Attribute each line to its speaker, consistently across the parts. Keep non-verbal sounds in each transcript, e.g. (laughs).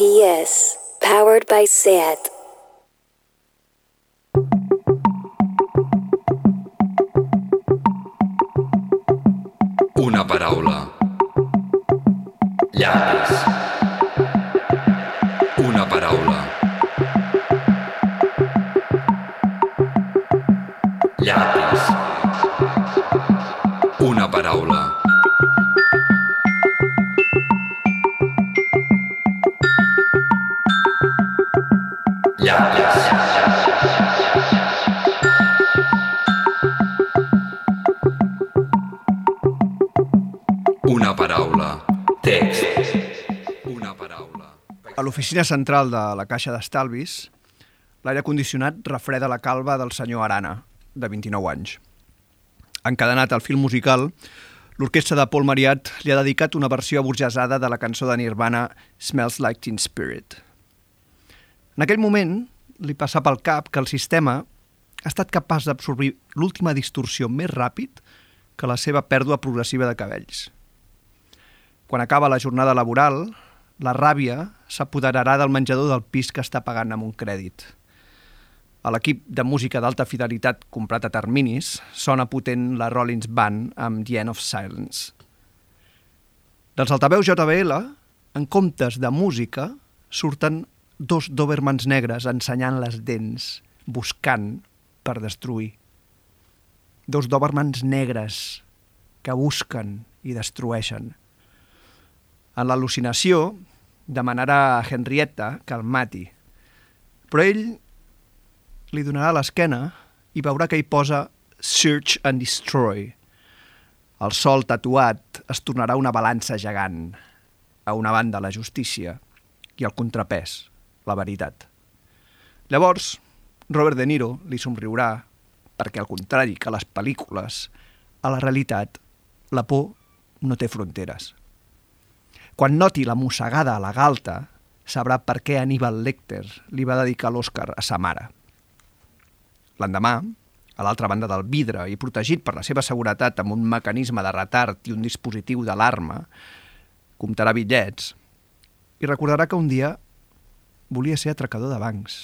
Speaker 1: SPS, powered by SAT.
Speaker 2: Una paraula. Text. Una paraula.
Speaker 3: A l'oficina central de la Caixa d'Estalvis, l'aire condicionat refreda la calva del senyor Arana, de 29 anys. Encadenat al film musical, l'orquestra de Paul Mariat li ha dedicat una versió aburgesada de la cançó de Nirvana Smells Like Teen Spirit. En aquell moment, li passa pel cap que el sistema ha estat capaç d'absorbir l'última distorsió més ràpid que la seva pèrdua progressiva de cabells. Quan acaba la jornada laboral, la ràbia s'apoderarà del menjador del pis que està pagant amb un crèdit. A l'equip de música d'alta fidelitat comprat a terminis sona potent la Rollins Band amb The End of Silence. Dels altaveus JBL, en comptes de música, surten dos Dobermans negres ensenyant les dents, buscant per destruir. Dos Dobermans negres que busquen i destrueixen. En l'al·lucinació, demanarà a Henrietta que el mati, però ell li donarà l'esquena i veurà que hi posa Search and Destroy. El sol tatuat es tornarà una balança gegant. A una banda la justícia i al contrapès la veritat. Llavors, Robert De Niro li somriurà perquè, al contrari que les pel·lícules, a la realitat, la por no té fronteres. Quan noti la mossegada a la galta, sabrà per què Aníbal Lecter li va dedicar l'Oscar a sa mare. L'endemà, a l'altra banda del vidre i protegit per la seva seguretat amb un mecanisme de retard i un dispositiu d'alarma, comptarà bitllets i recordarà que un dia volia ser atracador de bancs.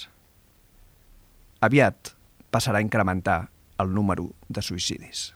Speaker 3: Aviat passarà a incrementar el número de suïcidis.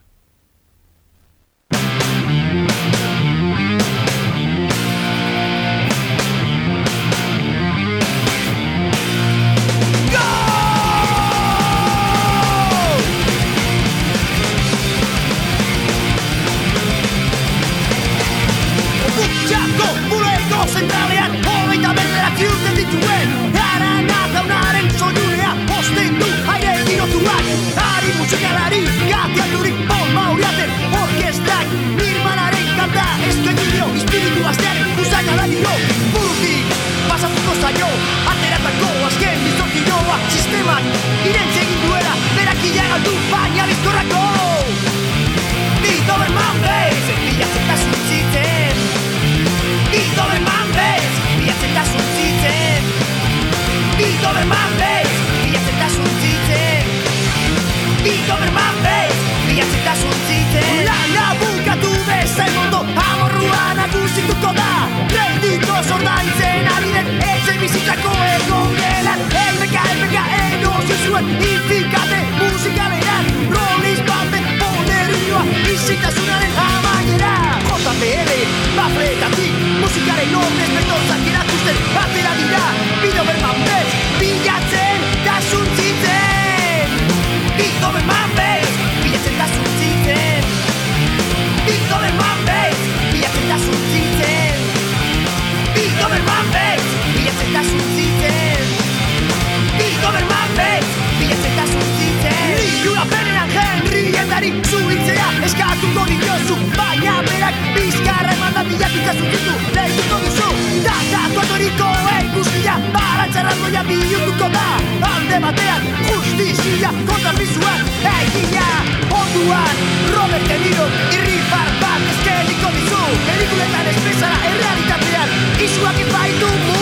Speaker 4: inguruan Robert De Niro irri far bat eskeliko dizu Pelikuletan espesara errealitatean Isuak ez baitu mu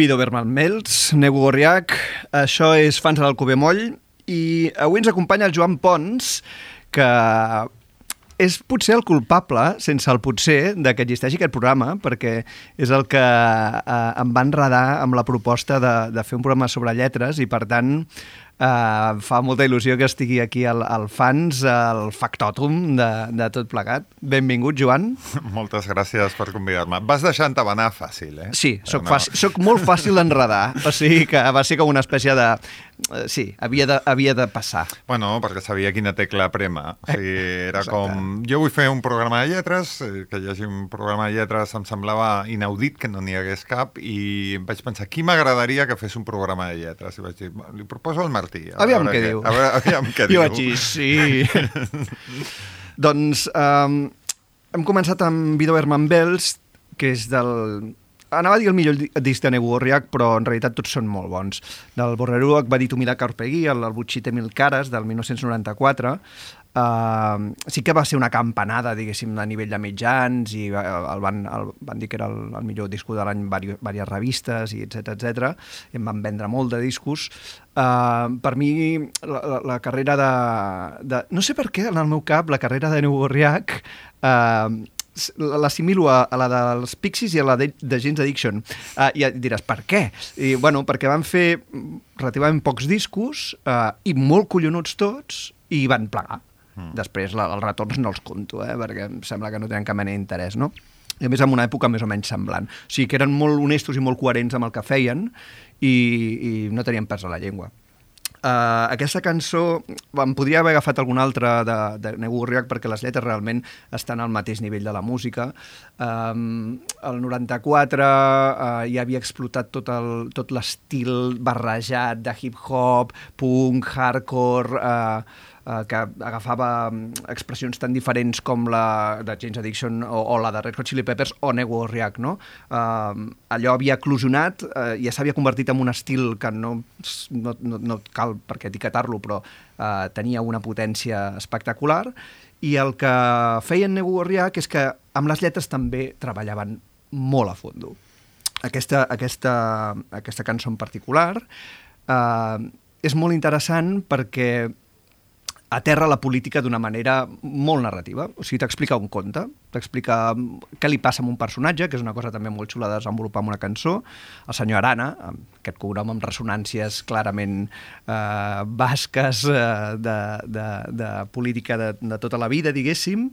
Speaker 3: Vido Berman Mels, Nego Gorriac, això és Fans de l'Alcover Moll, i avui ens acompanya el Joan Pons, que és potser el culpable, sense el potser, de que existeixi aquest programa, perquè és el que eh, em va enredar amb la proposta de, de fer un programa sobre lletres i, per tant, Uh, fa molta il·lusió que estigui aquí al, al fans, el factòtum de, de tot plegat. Benvingut, Joan. (laughs)
Speaker 5: Moltes gràcies per convidar-me. Vas deixant abanar fàcil, eh?
Speaker 3: Sí, soc,
Speaker 5: no.
Speaker 3: fàcil, soc molt fàcil d'enredar. (laughs) O sigui que va ser com una espècie de... eh, Sí, havia de, havia de passar.
Speaker 5: Bueno, perquè sabia quina tecla prema. O sigui, era
Speaker 3: Exacte.
Speaker 5: com... Jo vull fer un programa de lletres, eh, que hi hagi un programa de lletres em semblava inaudit que no n'hi hagués cap, i vaig pensar, qui m'agradaria que fes un programa de lletres? I vaig dir, li proposo al Martí. a
Speaker 3: Aviam què diu.
Speaker 5: A veure, aviam què (laughs)
Speaker 3: Jo
Speaker 5: diu.
Speaker 3: vaig dir, sí. (laughs) doncs um, hem començat amb Vido Herman Bells, que és del... Anava a dir el millor di- disc de Nego Gorriac, però en realitat tots són molt bons. Del Borreruac va dir Tumila Carpegui, el, el Butxite Mil Cares, del 1994. Uh, sí que va ser una campanada, diguéssim, a nivell de mitjans i eh, el van, el, van dir que era el, el millor disco de l'any diverses revistes i etc etc. em van vendre molt de discos. Uh, per mi, la, la, la carrera de, de... No sé per què, en el meu cap, la carrera de Neu Gorriac uh, l'assimilo a, a la dels Pixies i a la de, de James Addiction. Uh, I diràs, per què? I, bueno, perquè van fer relativament pocs discos uh, i molt collonuts tots i van plegar. Mm. Després la, els retorns no els conto, eh, perquè em sembla que no tenen cap mena d'interès, no? I a més en una època més o menys semblant. O sigui que eren molt honestos i molt coherents amb el que feien i, i no tenien pes a la llengua. Uh, aquesta cançó em podria haver agafat alguna altra de, de Nego Gorriac perquè les lletres realment estan al mateix nivell de la música. Um, el 94 uh, ja havia explotat tot el- tot l'estil barrejat de hip-hop, punk, hardcore... Uh, eh, que agafava mm, expressions tan diferents com la de James Addiction o, o la de Red Hot Chili Peppers o Nego Gorriac, no? Uh, allò havia eclosionat, uh, ja s'havia convertit en un estil que no, no, no, no cal perquè etiquetar-lo, però uh, tenia una potència espectacular, i el que feien Nego Gorriac és que amb les lletres també treballaven molt a fondo. Aquesta, aquesta, aquesta cançó en particular eh, és molt interessant perquè aterra la política d'una manera molt narrativa. O sigui, t'explica un conte, t'explica què li passa a un personatge, que és una cosa també molt xula de desenvolupar amb una cançó, el senyor Arana, aquest cognom amb ressonàncies clarament eh, basques eh, de, de, de política de, de tota la vida, diguéssim,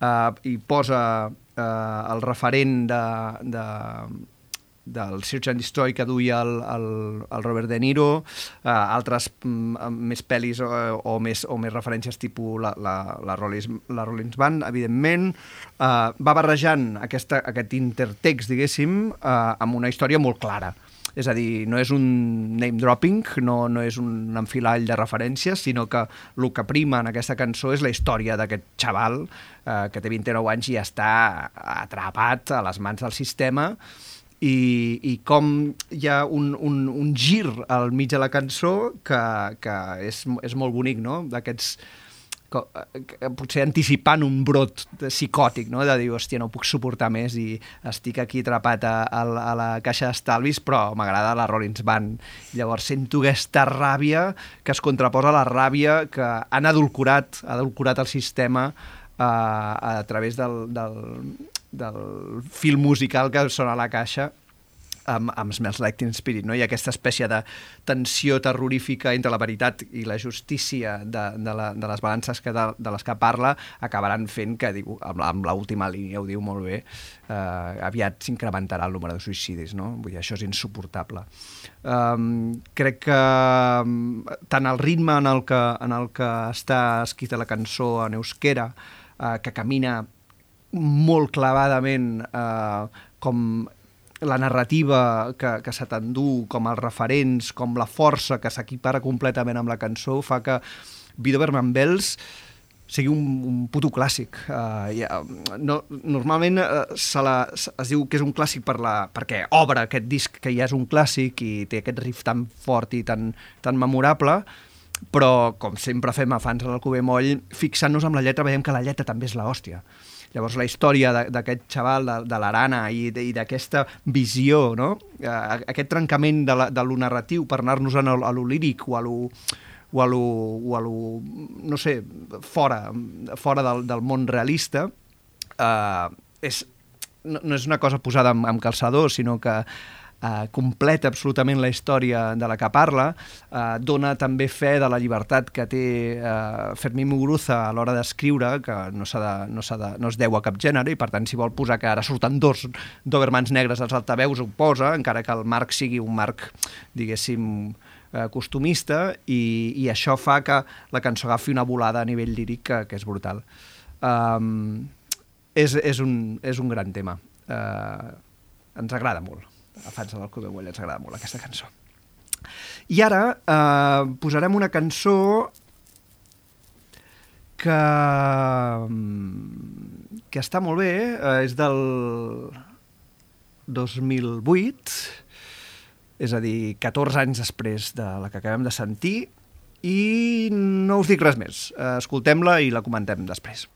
Speaker 3: eh, i posa eh, el referent de, de, del Search and Destroy que duia el, el, el Robert De Niro, uh, altres mm, amb més pel·lis o, o, més, o més referències tipus la, la, la, Rollins, la Rollins Band, evidentment, uh, va barrejant aquesta, aquest intertext, diguéssim, uh, amb una història molt clara. És a dir, no és un name dropping, no, no és un enfilall de referències, sinó que el que prima en aquesta cançó és la història d'aquest xaval eh, que té 29 anys i està atrapat a les mans del sistema i, i com hi ha un, un, un gir al mig de la cançó que, que és, és molt bonic, no? D'aquests eh, potser anticipant un brot psicòtic, no? de dir, hòstia, no puc suportar més i estic aquí atrapat a, a, a la caixa d'estalvis, però m'agrada la Rollins Band. Llavors sento aquesta ràbia que es contraposa a la ràbia que han adulcorat, adulcorat el sistema eh, a través del, del, del fil musical que sona a la caixa amb, amb Smells Like Teen Spirit, no? i aquesta espècie de tensió terrorífica entre la veritat i la justícia de, de, la, de les balances que de, de les que parla acabaran fent que, diu, amb, amb l'última línia ho diu molt bé, eh, aviat s'incrementarà el número de suïcidis, no? Vull dir, això és insuportable. Um, crec que tant el ritme en el que, en el que està escrita la cançó en euskera, uh, que camina molt clavadament uh, com la narrativa que, que se t'endú, com els referents, com la força que s'equipara completament amb la cançó, fa que Vido Berman Bells sigui un, un puto clàssic. Uh, ja, no, normalment uh, se la, se, es diu que és un clàssic per la, perquè obre aquest disc que ja és un clàssic i té aquest riff tan fort i tan, tan memorable, però com sempre fem a fans de l'Alcover Moll, fixant-nos amb la lletra veiem que la lletra també és la hòstia. Llavors la història d'aquest xaval, de, de l'Arana i, i d'aquesta visió, no? Eh, aquest trencament de, la, de lo narratiu per anar-nos a lo líric o a lo, o a lo, o a lo no sé, fora, fora del, del món realista, eh, és, no, no és una cosa posada amb, amb calçador, sinó que eh, completa absolutament la història de la que parla, eh, dona també fe de la llibertat que té eh, Fermín Muguruza a l'hora d'escriure, que no, de, no, de, no es deu a cap gènere, i per tant si vol posar que ara surten dos Dobermans negres als altaveus ho posa, encara que el marc sigui un marc, diguéssim, eh, costumista, i, i això fa que la cançó agafi una volada a nivell líric que, que és brutal. Um, és, és, un, és un gran tema. Uh, ens agrada molt. A fans del Club de Güell ens agrada molt aquesta cançó. I ara uh, posarem una cançó que, mm, que està molt bé, uh, és del 2008, és a dir, 14 anys després de la que acabem de sentir, i no us dic res més. Uh, Escoltem-la i la comentem després.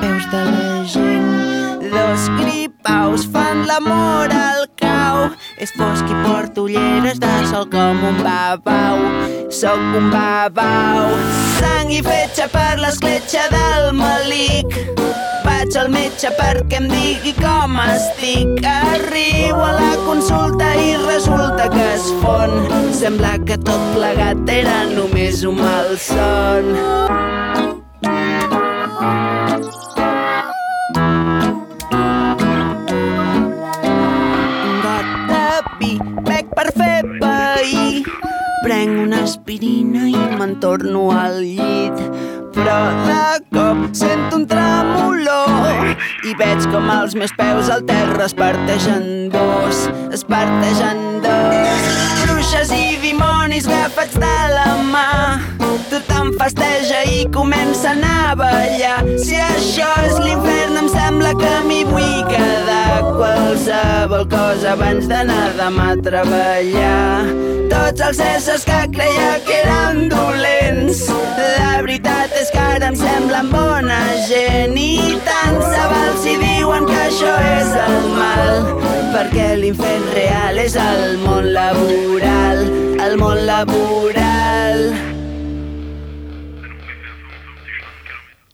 Speaker 6: Peus de la gent. Dos gripaus fan l'amor al cau. És fosc i porto ulleres de sol com un babau. Soc un babau. Sang i fetge per l'escletxa del malic. Vaig al metge perquè em digui com estic. Arribo a la consulta i resulta que es fon. Sembla que tot plegat era només un malson. Un aspirina i me'n torno al llit. Però de cop sento un tremolor i veig com els meus peus al terra es parteixen dos, es parteixen dos. Bruixes i dimonis agafats de la mà, festeja i comencen a ballar. Si això és l'infern em sembla que m'hi vull quedar qualsevol cosa abans d'anar demà a treballar. Tots els éssers que creia que eren dolents, la veritat és que ara em semblen bona gent i tant se val si diuen que això és el mal, perquè l'infern real és el món laboral, el món laboral.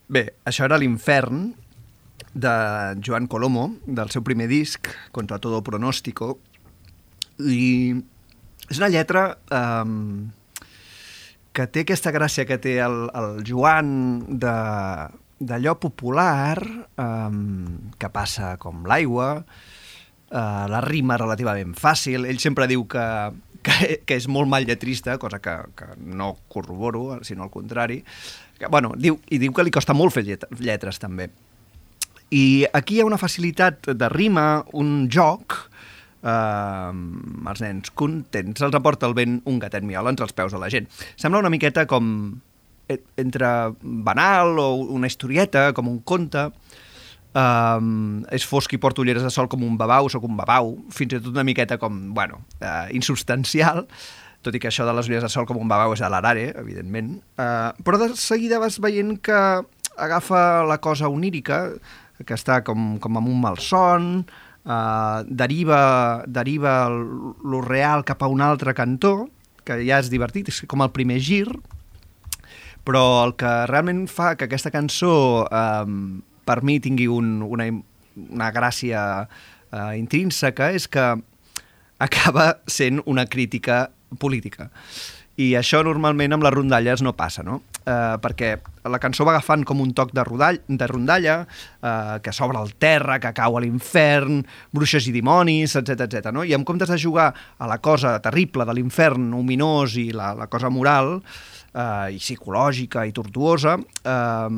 Speaker 3: Bé, això era l'Infern de Joan Colomo, del seu primer disc, Contra todo pronóstico, i és una lletra um, que té aquesta gràcia que té el, el Joan de d'allò popular um, que passa com l'aigua, uh, la rima relativament fàcil. Ell sempre diu que, que, que és molt mal lletrista, cosa que, que no corroboro, sinó al contrari. Que, bueno, diu, I diu que li costa molt fer llet lletres, també. I aquí hi ha una facilitat de rima, un joc, eh, els nens contents, els aporta el vent un gatet miola entre els peus de la gent. Sembla una miqueta com e- entre banal o una historieta, com un conte, Um, és fosc i porto ulleres de sol com un babau, sóc un babau, fins i tot una miqueta com, bueno, uh, insubstancial, tot i que això de les ulleres de sol com un babau és a l'arare, evidentment. Uh, però de seguida vas veient que agafa la cosa onírica, que està com, com amb un malson, uh, deriva, deriva lo real cap a un altre cantó, que ja és divertit, és com el primer gir, però el que realment fa que aquesta cançó eh, per mi tingui un, una, una gràcia eh, intrínseca és que acaba sent una crítica política. I això normalment amb les rondalles no passa, no? eh, perquè la cançó va agafant com un toc de, rodall, de rondalla, eh, que s'obre el terra, que cau a l'infern, bruixes i dimonis, etc etc. no? I en comptes de jugar a la cosa terrible de l'infern, ominós i la, la cosa moral, eh, i psicològica i tortuosa, eh,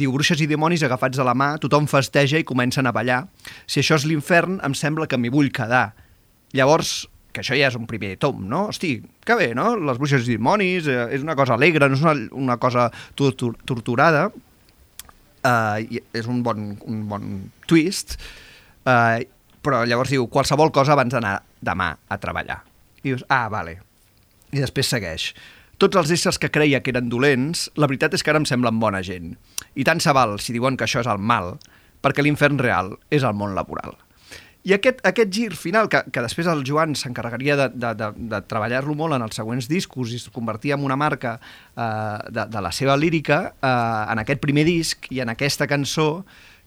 Speaker 3: diu bruixes i dimonis agafats a la mà, tothom festeja i comencen a ballar. Si això és l'infern, em sembla que m'hi vull quedar. Llavors, que això ja és un primer tom, no? Hosti, que bé, no? Les bruixes i dimonis, eh, és una cosa alegre, no és una, una cosa tortur torturada, eh, és un bon, un bon twist, eh, però llavors diu qualsevol cosa abans d'anar demà a treballar. I dius, ah, vale. I després segueix. Tots els éssers que creia que eren dolents, la veritat és que ara em semblen bona gent. I tant se val si diuen que això és el mal, perquè l'infern real és el món laboral. I aquest, aquest gir final, que, que després el Joan s'encarregaria de, de, de, de treballar-lo molt en els següents discos i es convertia en una marca eh, de, de la seva lírica, eh, en aquest primer disc i en aquesta cançó,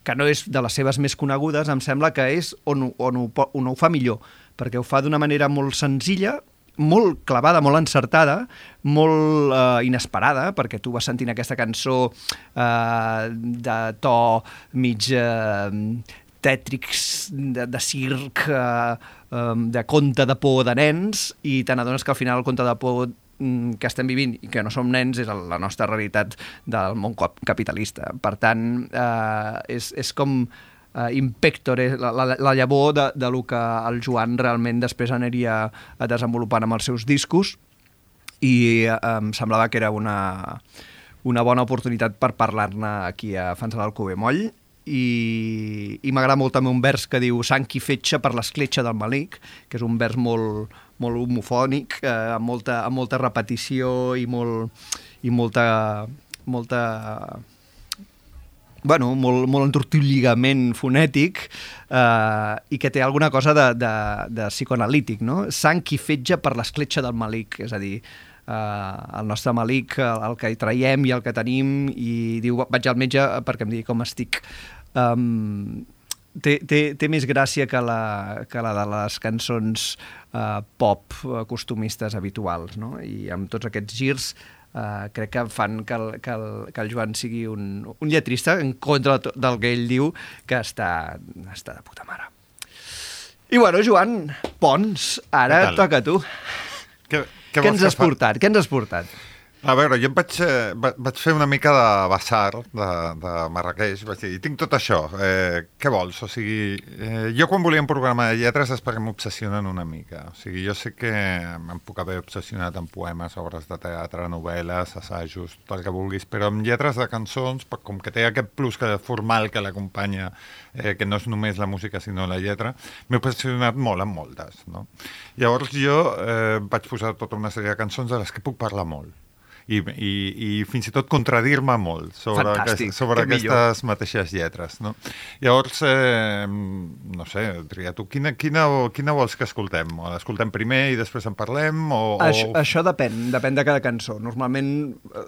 Speaker 3: que no és de les seves més conegudes, em sembla que és on, on, ho, on ho fa millor, perquè ho fa d'una manera molt senzilla, molt clavada, molt encertada, molt eh, inesperada, perquè tu vas sentint aquesta cançó eh, de to mig eh, tètrics, de, de circ, eh, eh, de conte de por de nens, i te n'adones que al final el conte de por mm, que estem vivint i que no som nens és la nostra realitat del món cap- capitalista. Per tant, eh, és, és com uh, impectore, la, la, la llavor de, de lo que el Joan realment després aniria eh, desenvolupant amb els seus discos i eh, em semblava que era una, una bona oportunitat per parlar-ne aquí a Fans de l'Alcover Moll i, i m'agrada molt també un vers que diu sang qui fetge per l'escletxa del malic, que és un vers molt, molt homofònic, eh, amb, molta, amb molta repetició i, molt, i molta, molta bueno, molt, molt entortilligament fonètic eh, i que té alguna cosa de, de, de psicoanalític, no? Sang qui fetge per l'escletxa del malic, és a dir, eh, el nostre malic, el, el que hi traiem i el que tenim, i diu, vaig al metge perquè em digui com estic. Um, té, té, té més gràcia que la, que la de les cançons uh, pop eh, costumistes habituals, no? I amb tots aquests girs uh, crec que fan que el, que el, que el Joan sigui un, un lletrista en contra del que ell diu que està, està de puta mare. I bueno, Joan, Pons, ara
Speaker 5: Què
Speaker 3: toca a tu.
Speaker 5: Què,
Speaker 3: Què,
Speaker 5: vols
Speaker 3: ens has
Speaker 5: fa?
Speaker 3: portat? Què ens has portat?
Speaker 5: A veure, jo em vaig, eh, va- vaig fer una mica de basar de, de Marrakeix, vaig dir, tinc tot això, eh, què vols? O sigui, eh, jo quan volia un programa de lletres és perquè m'obsessionen una mica. O sigui, jo sé que em puc haver obsessionat amb poemes, obres de teatre, novel·les, assajos, tot el que vulguis, però amb lletres de cançons, com que té aquest plus que formal que l'acompanya, eh, que no és només la música sinó la lletra, m'he obsessionat molt amb moltes. No? Llavors jo eh, vaig posar tota una sèrie de cançons de les que puc parlar molt i, i, i fins i tot contradir-me molt sobre,
Speaker 3: Fantàstic,
Speaker 5: aquest, sobre
Speaker 3: què millor.
Speaker 5: aquestes mateixes lletres. No? Llavors, eh, no sé, tria tu, quina, quina, quina vols que escoltem? L'escoltem primer i després en parlem? O,
Speaker 3: Això,
Speaker 5: o...
Speaker 3: això depèn, depèn de cada cançó. Normalment eh,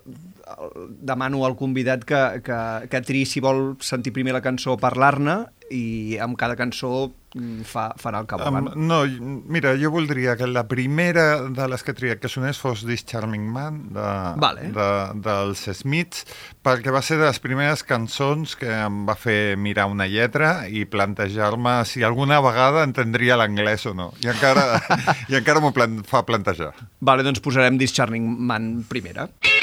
Speaker 3: demano al convidat que, que, que triï si vol sentir primer la cançó o parlar-ne i amb cada cançó mm, fa, farà el que vol.
Speaker 5: Um, no, mira, jo voldria que la primera de les que tria que sonés fos This Charming Man de,
Speaker 3: Vale.
Speaker 5: de, dels Smiths perquè va ser de les primeres cançons que em va fer mirar una lletra i plantejar-me si alguna vegada entendria l'anglès o no. I encara, (laughs) i encara m'ho plan, fa plantejar.
Speaker 3: Vale, doncs posarem This Charming Man primera.
Speaker 4: Punctured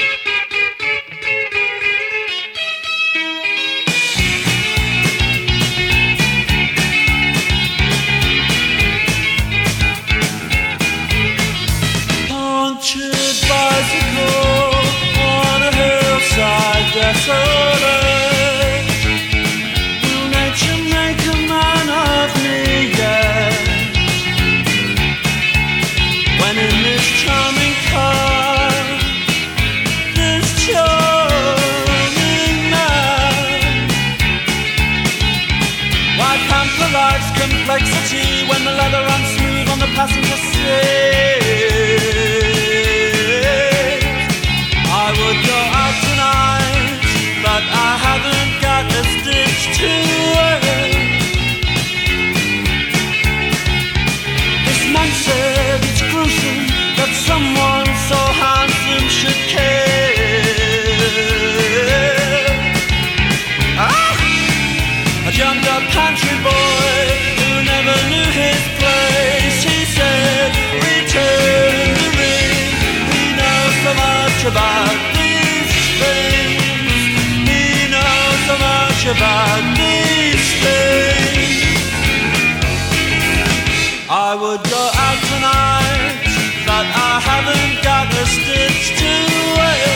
Speaker 4: sola. To
Speaker 7: would go out tonight, but I haven't got a stitch to wear.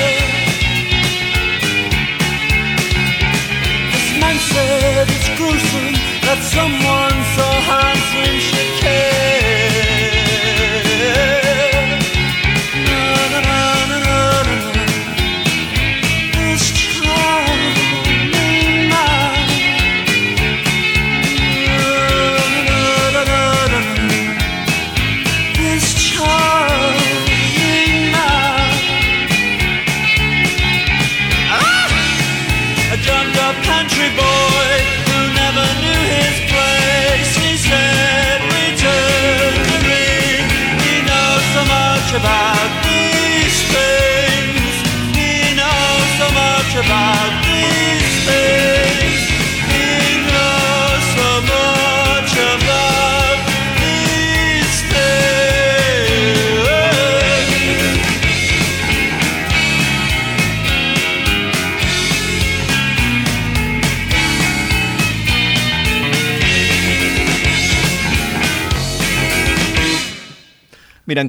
Speaker 7: This man said it's gruesome that someone so handsome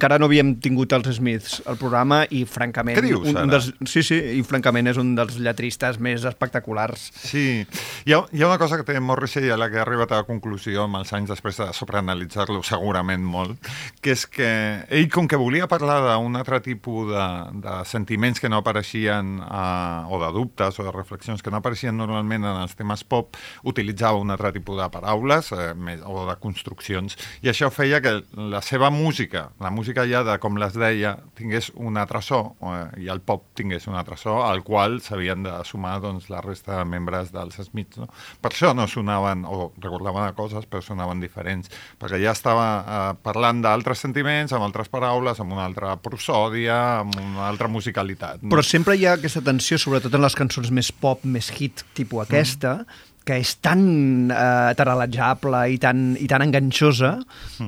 Speaker 3: encara no havíem tingut els Smiths al programa i, francament...
Speaker 5: Què dius,
Speaker 3: un, un dels, sí, sí, i francament és un dels lletristes més espectaculars.
Speaker 5: Sí, hi ha, hi ha una cosa que té Morrissey a la que ha arribat a la conclusió amb els anys després de sobreanalitzar-lo segurament molt, que és que ell, com que volia parlar d'un altre tipus de, de sentiments que no apareixien, eh, o de dubtes o de reflexions que no apareixien normalment en els temes pop, utilitzava un altre tipus de paraules eh, o de construccions, i això feia que la seva música, la música ja de com les deia, tingués un altre so, eh, i el pop tingués un altre so, al qual s'havien de sumar doncs, la resta de membres dels Smiths. No? Per això no sonaven, o recordaven de coses, però sonaven diferents, perquè ja estava eh, parlant d'altres sentiments, amb altres paraules, amb una altra prosòdia, amb una altra musicalitat. No?
Speaker 3: Però sempre hi ha aquesta tensió, sobretot en les cançons més pop, més hit, tipus aquesta, que és tan eh, taral·lejable i tan, i tan enganxosa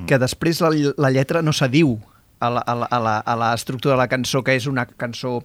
Speaker 3: que després la, la lletra no s'adiu a la, a, la, a, la, a l'estructura de la cançó, que és una cançó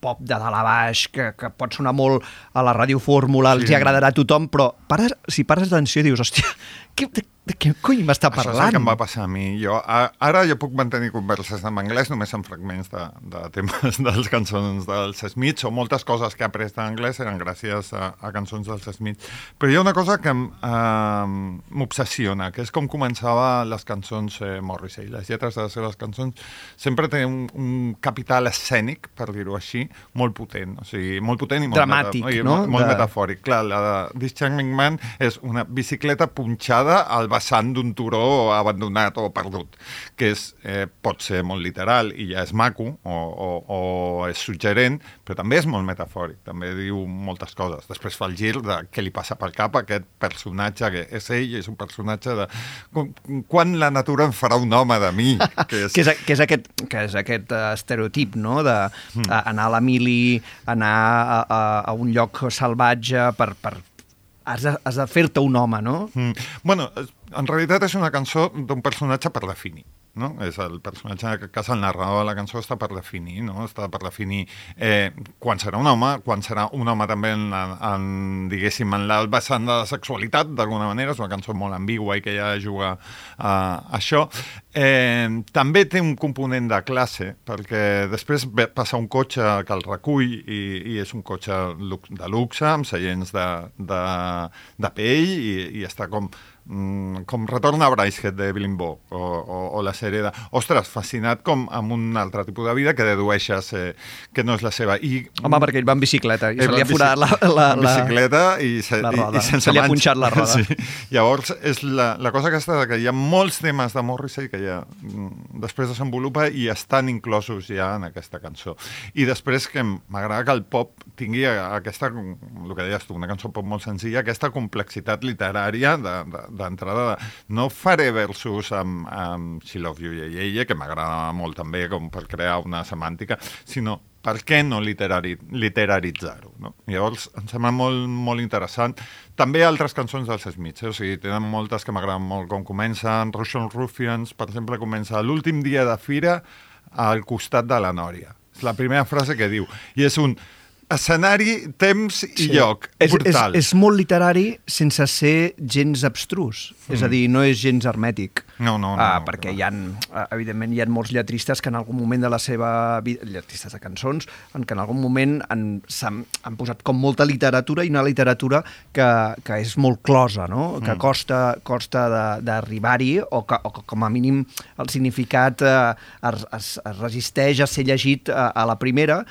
Speaker 3: pop de dalt a baix, que, que pot sonar molt a la ràdio fórmula, els
Speaker 5: Sí.
Speaker 3: hi agradarà a tothom, però pares, si pares d'atenció dius, hòstia, (laughs) què, de, què cony m'està
Speaker 5: Això és el
Speaker 3: parlant?
Speaker 5: que em va passar a mi. Jo, a, ara jo puc mantenir converses en anglès només en fragments de, de temes (laughs) dels cançons dels Smiths o moltes coses que he après d'anglès eren gràcies a, a cançons dels Smiths. Però hi ha una cosa que eh, m'obsessiona, que és com començava les cançons eh, Morrissey. Les lletres de les seves cançons sempre tenen un, un capital escènic, per dir-ho així, molt potent. O sigui, molt potent i molt,
Speaker 3: Dramàtic,
Speaker 5: i
Speaker 3: no?
Speaker 5: molt, molt
Speaker 3: De-
Speaker 5: metafòric. Clar, la de This Charming Man és una bicicleta punxada al vessant d'un turó abandonat o perdut, que és, eh, pot ser molt literal i ja és maco o, o, o és suggerent, però també és molt metafòric, també diu moltes coses. Després fa el gir de què li passa pel cap a aquest personatge que és ell, és un personatge de quan la natura em farà un home de mi, (laughs) que és,
Speaker 3: que és, que és aquest, que és aquest uh, estereotip, no?, de uh, anar a la mili, anar a, a, a un lloc salvatge per... per has de, has de fer-te un home, no?
Speaker 5: Mm. Bueno, en realitat és una cançó d'un personatge per definir. No? És el personatge, en aquest cas el narrador de la cançó està per definir, no? està per definir eh, quan serà un home, quan serà un home també en, en diguéssim, en el vessant de la sexualitat, d'alguna manera, és una cançó molt ambigua i que ja juga a això. Eh, també té un component de classe, perquè després passa un cotxe que el recull i, i és un cotxe de luxe, amb seients de, de, de pell i, i està com mm, com Retorna a Brycehead de Bilimbo o, o, o la sèrie de... Ostres, fascinat com amb un altre tipus de vida que dedueixes eh, que no és la seva. I,
Speaker 3: Home, perquè ell va en bicicleta i
Speaker 5: Eh,
Speaker 3: se li ha forat la, la, la,
Speaker 5: bicicleta i, se,
Speaker 3: la
Speaker 5: i,
Speaker 3: roda.
Speaker 5: i sense
Speaker 3: Se li ha punxat la roda. (laughs)
Speaker 5: Sí. Llavors, és la, la cosa aquesta que hi ha molts temes de Morrissey que ja mm, després desenvolupa i estan inclosos ja en aquesta cançó. I després que m'agrada que el pop tingui aquesta, el que deies tu, una cançó pop molt senzilla, aquesta complexitat literària de- de- De, no faré versos amb, amb She Love You, Ye, que m'agrada molt també com per crear una semàntica, sinó per què no literari, literaritzar-ho? No? Llavors, em sembla molt, molt interessant. També altres cançons dels Smiths, eh? o sigui, tenen moltes que m'agraden molt com comencen. Russian Ruffians, per exemple, comença l'últim dia de fira al costat de la Nòria. És la primera frase que diu. I és un escenari, temps i lloc.
Speaker 3: És, és, és molt literari sense ser gens abstrus. Mm. És a dir, no és gens hermètic.
Speaker 5: No, no, no,
Speaker 3: Ah,
Speaker 5: no,
Speaker 3: perquè
Speaker 5: no.
Speaker 3: hi ha, eh, evidentment, hi ha molts lletristes que en algun moment de la seva vida, lletristes de cançons, en què en algun moment han, s'han- han posat com molta literatura i una literatura que, que és molt closa, no? que
Speaker 5: Mm.
Speaker 3: costa, costa de- d'arribar-hi o, que, o que com a mínim el significat eh, es, es, es resisteix a ser llegit a, a la primera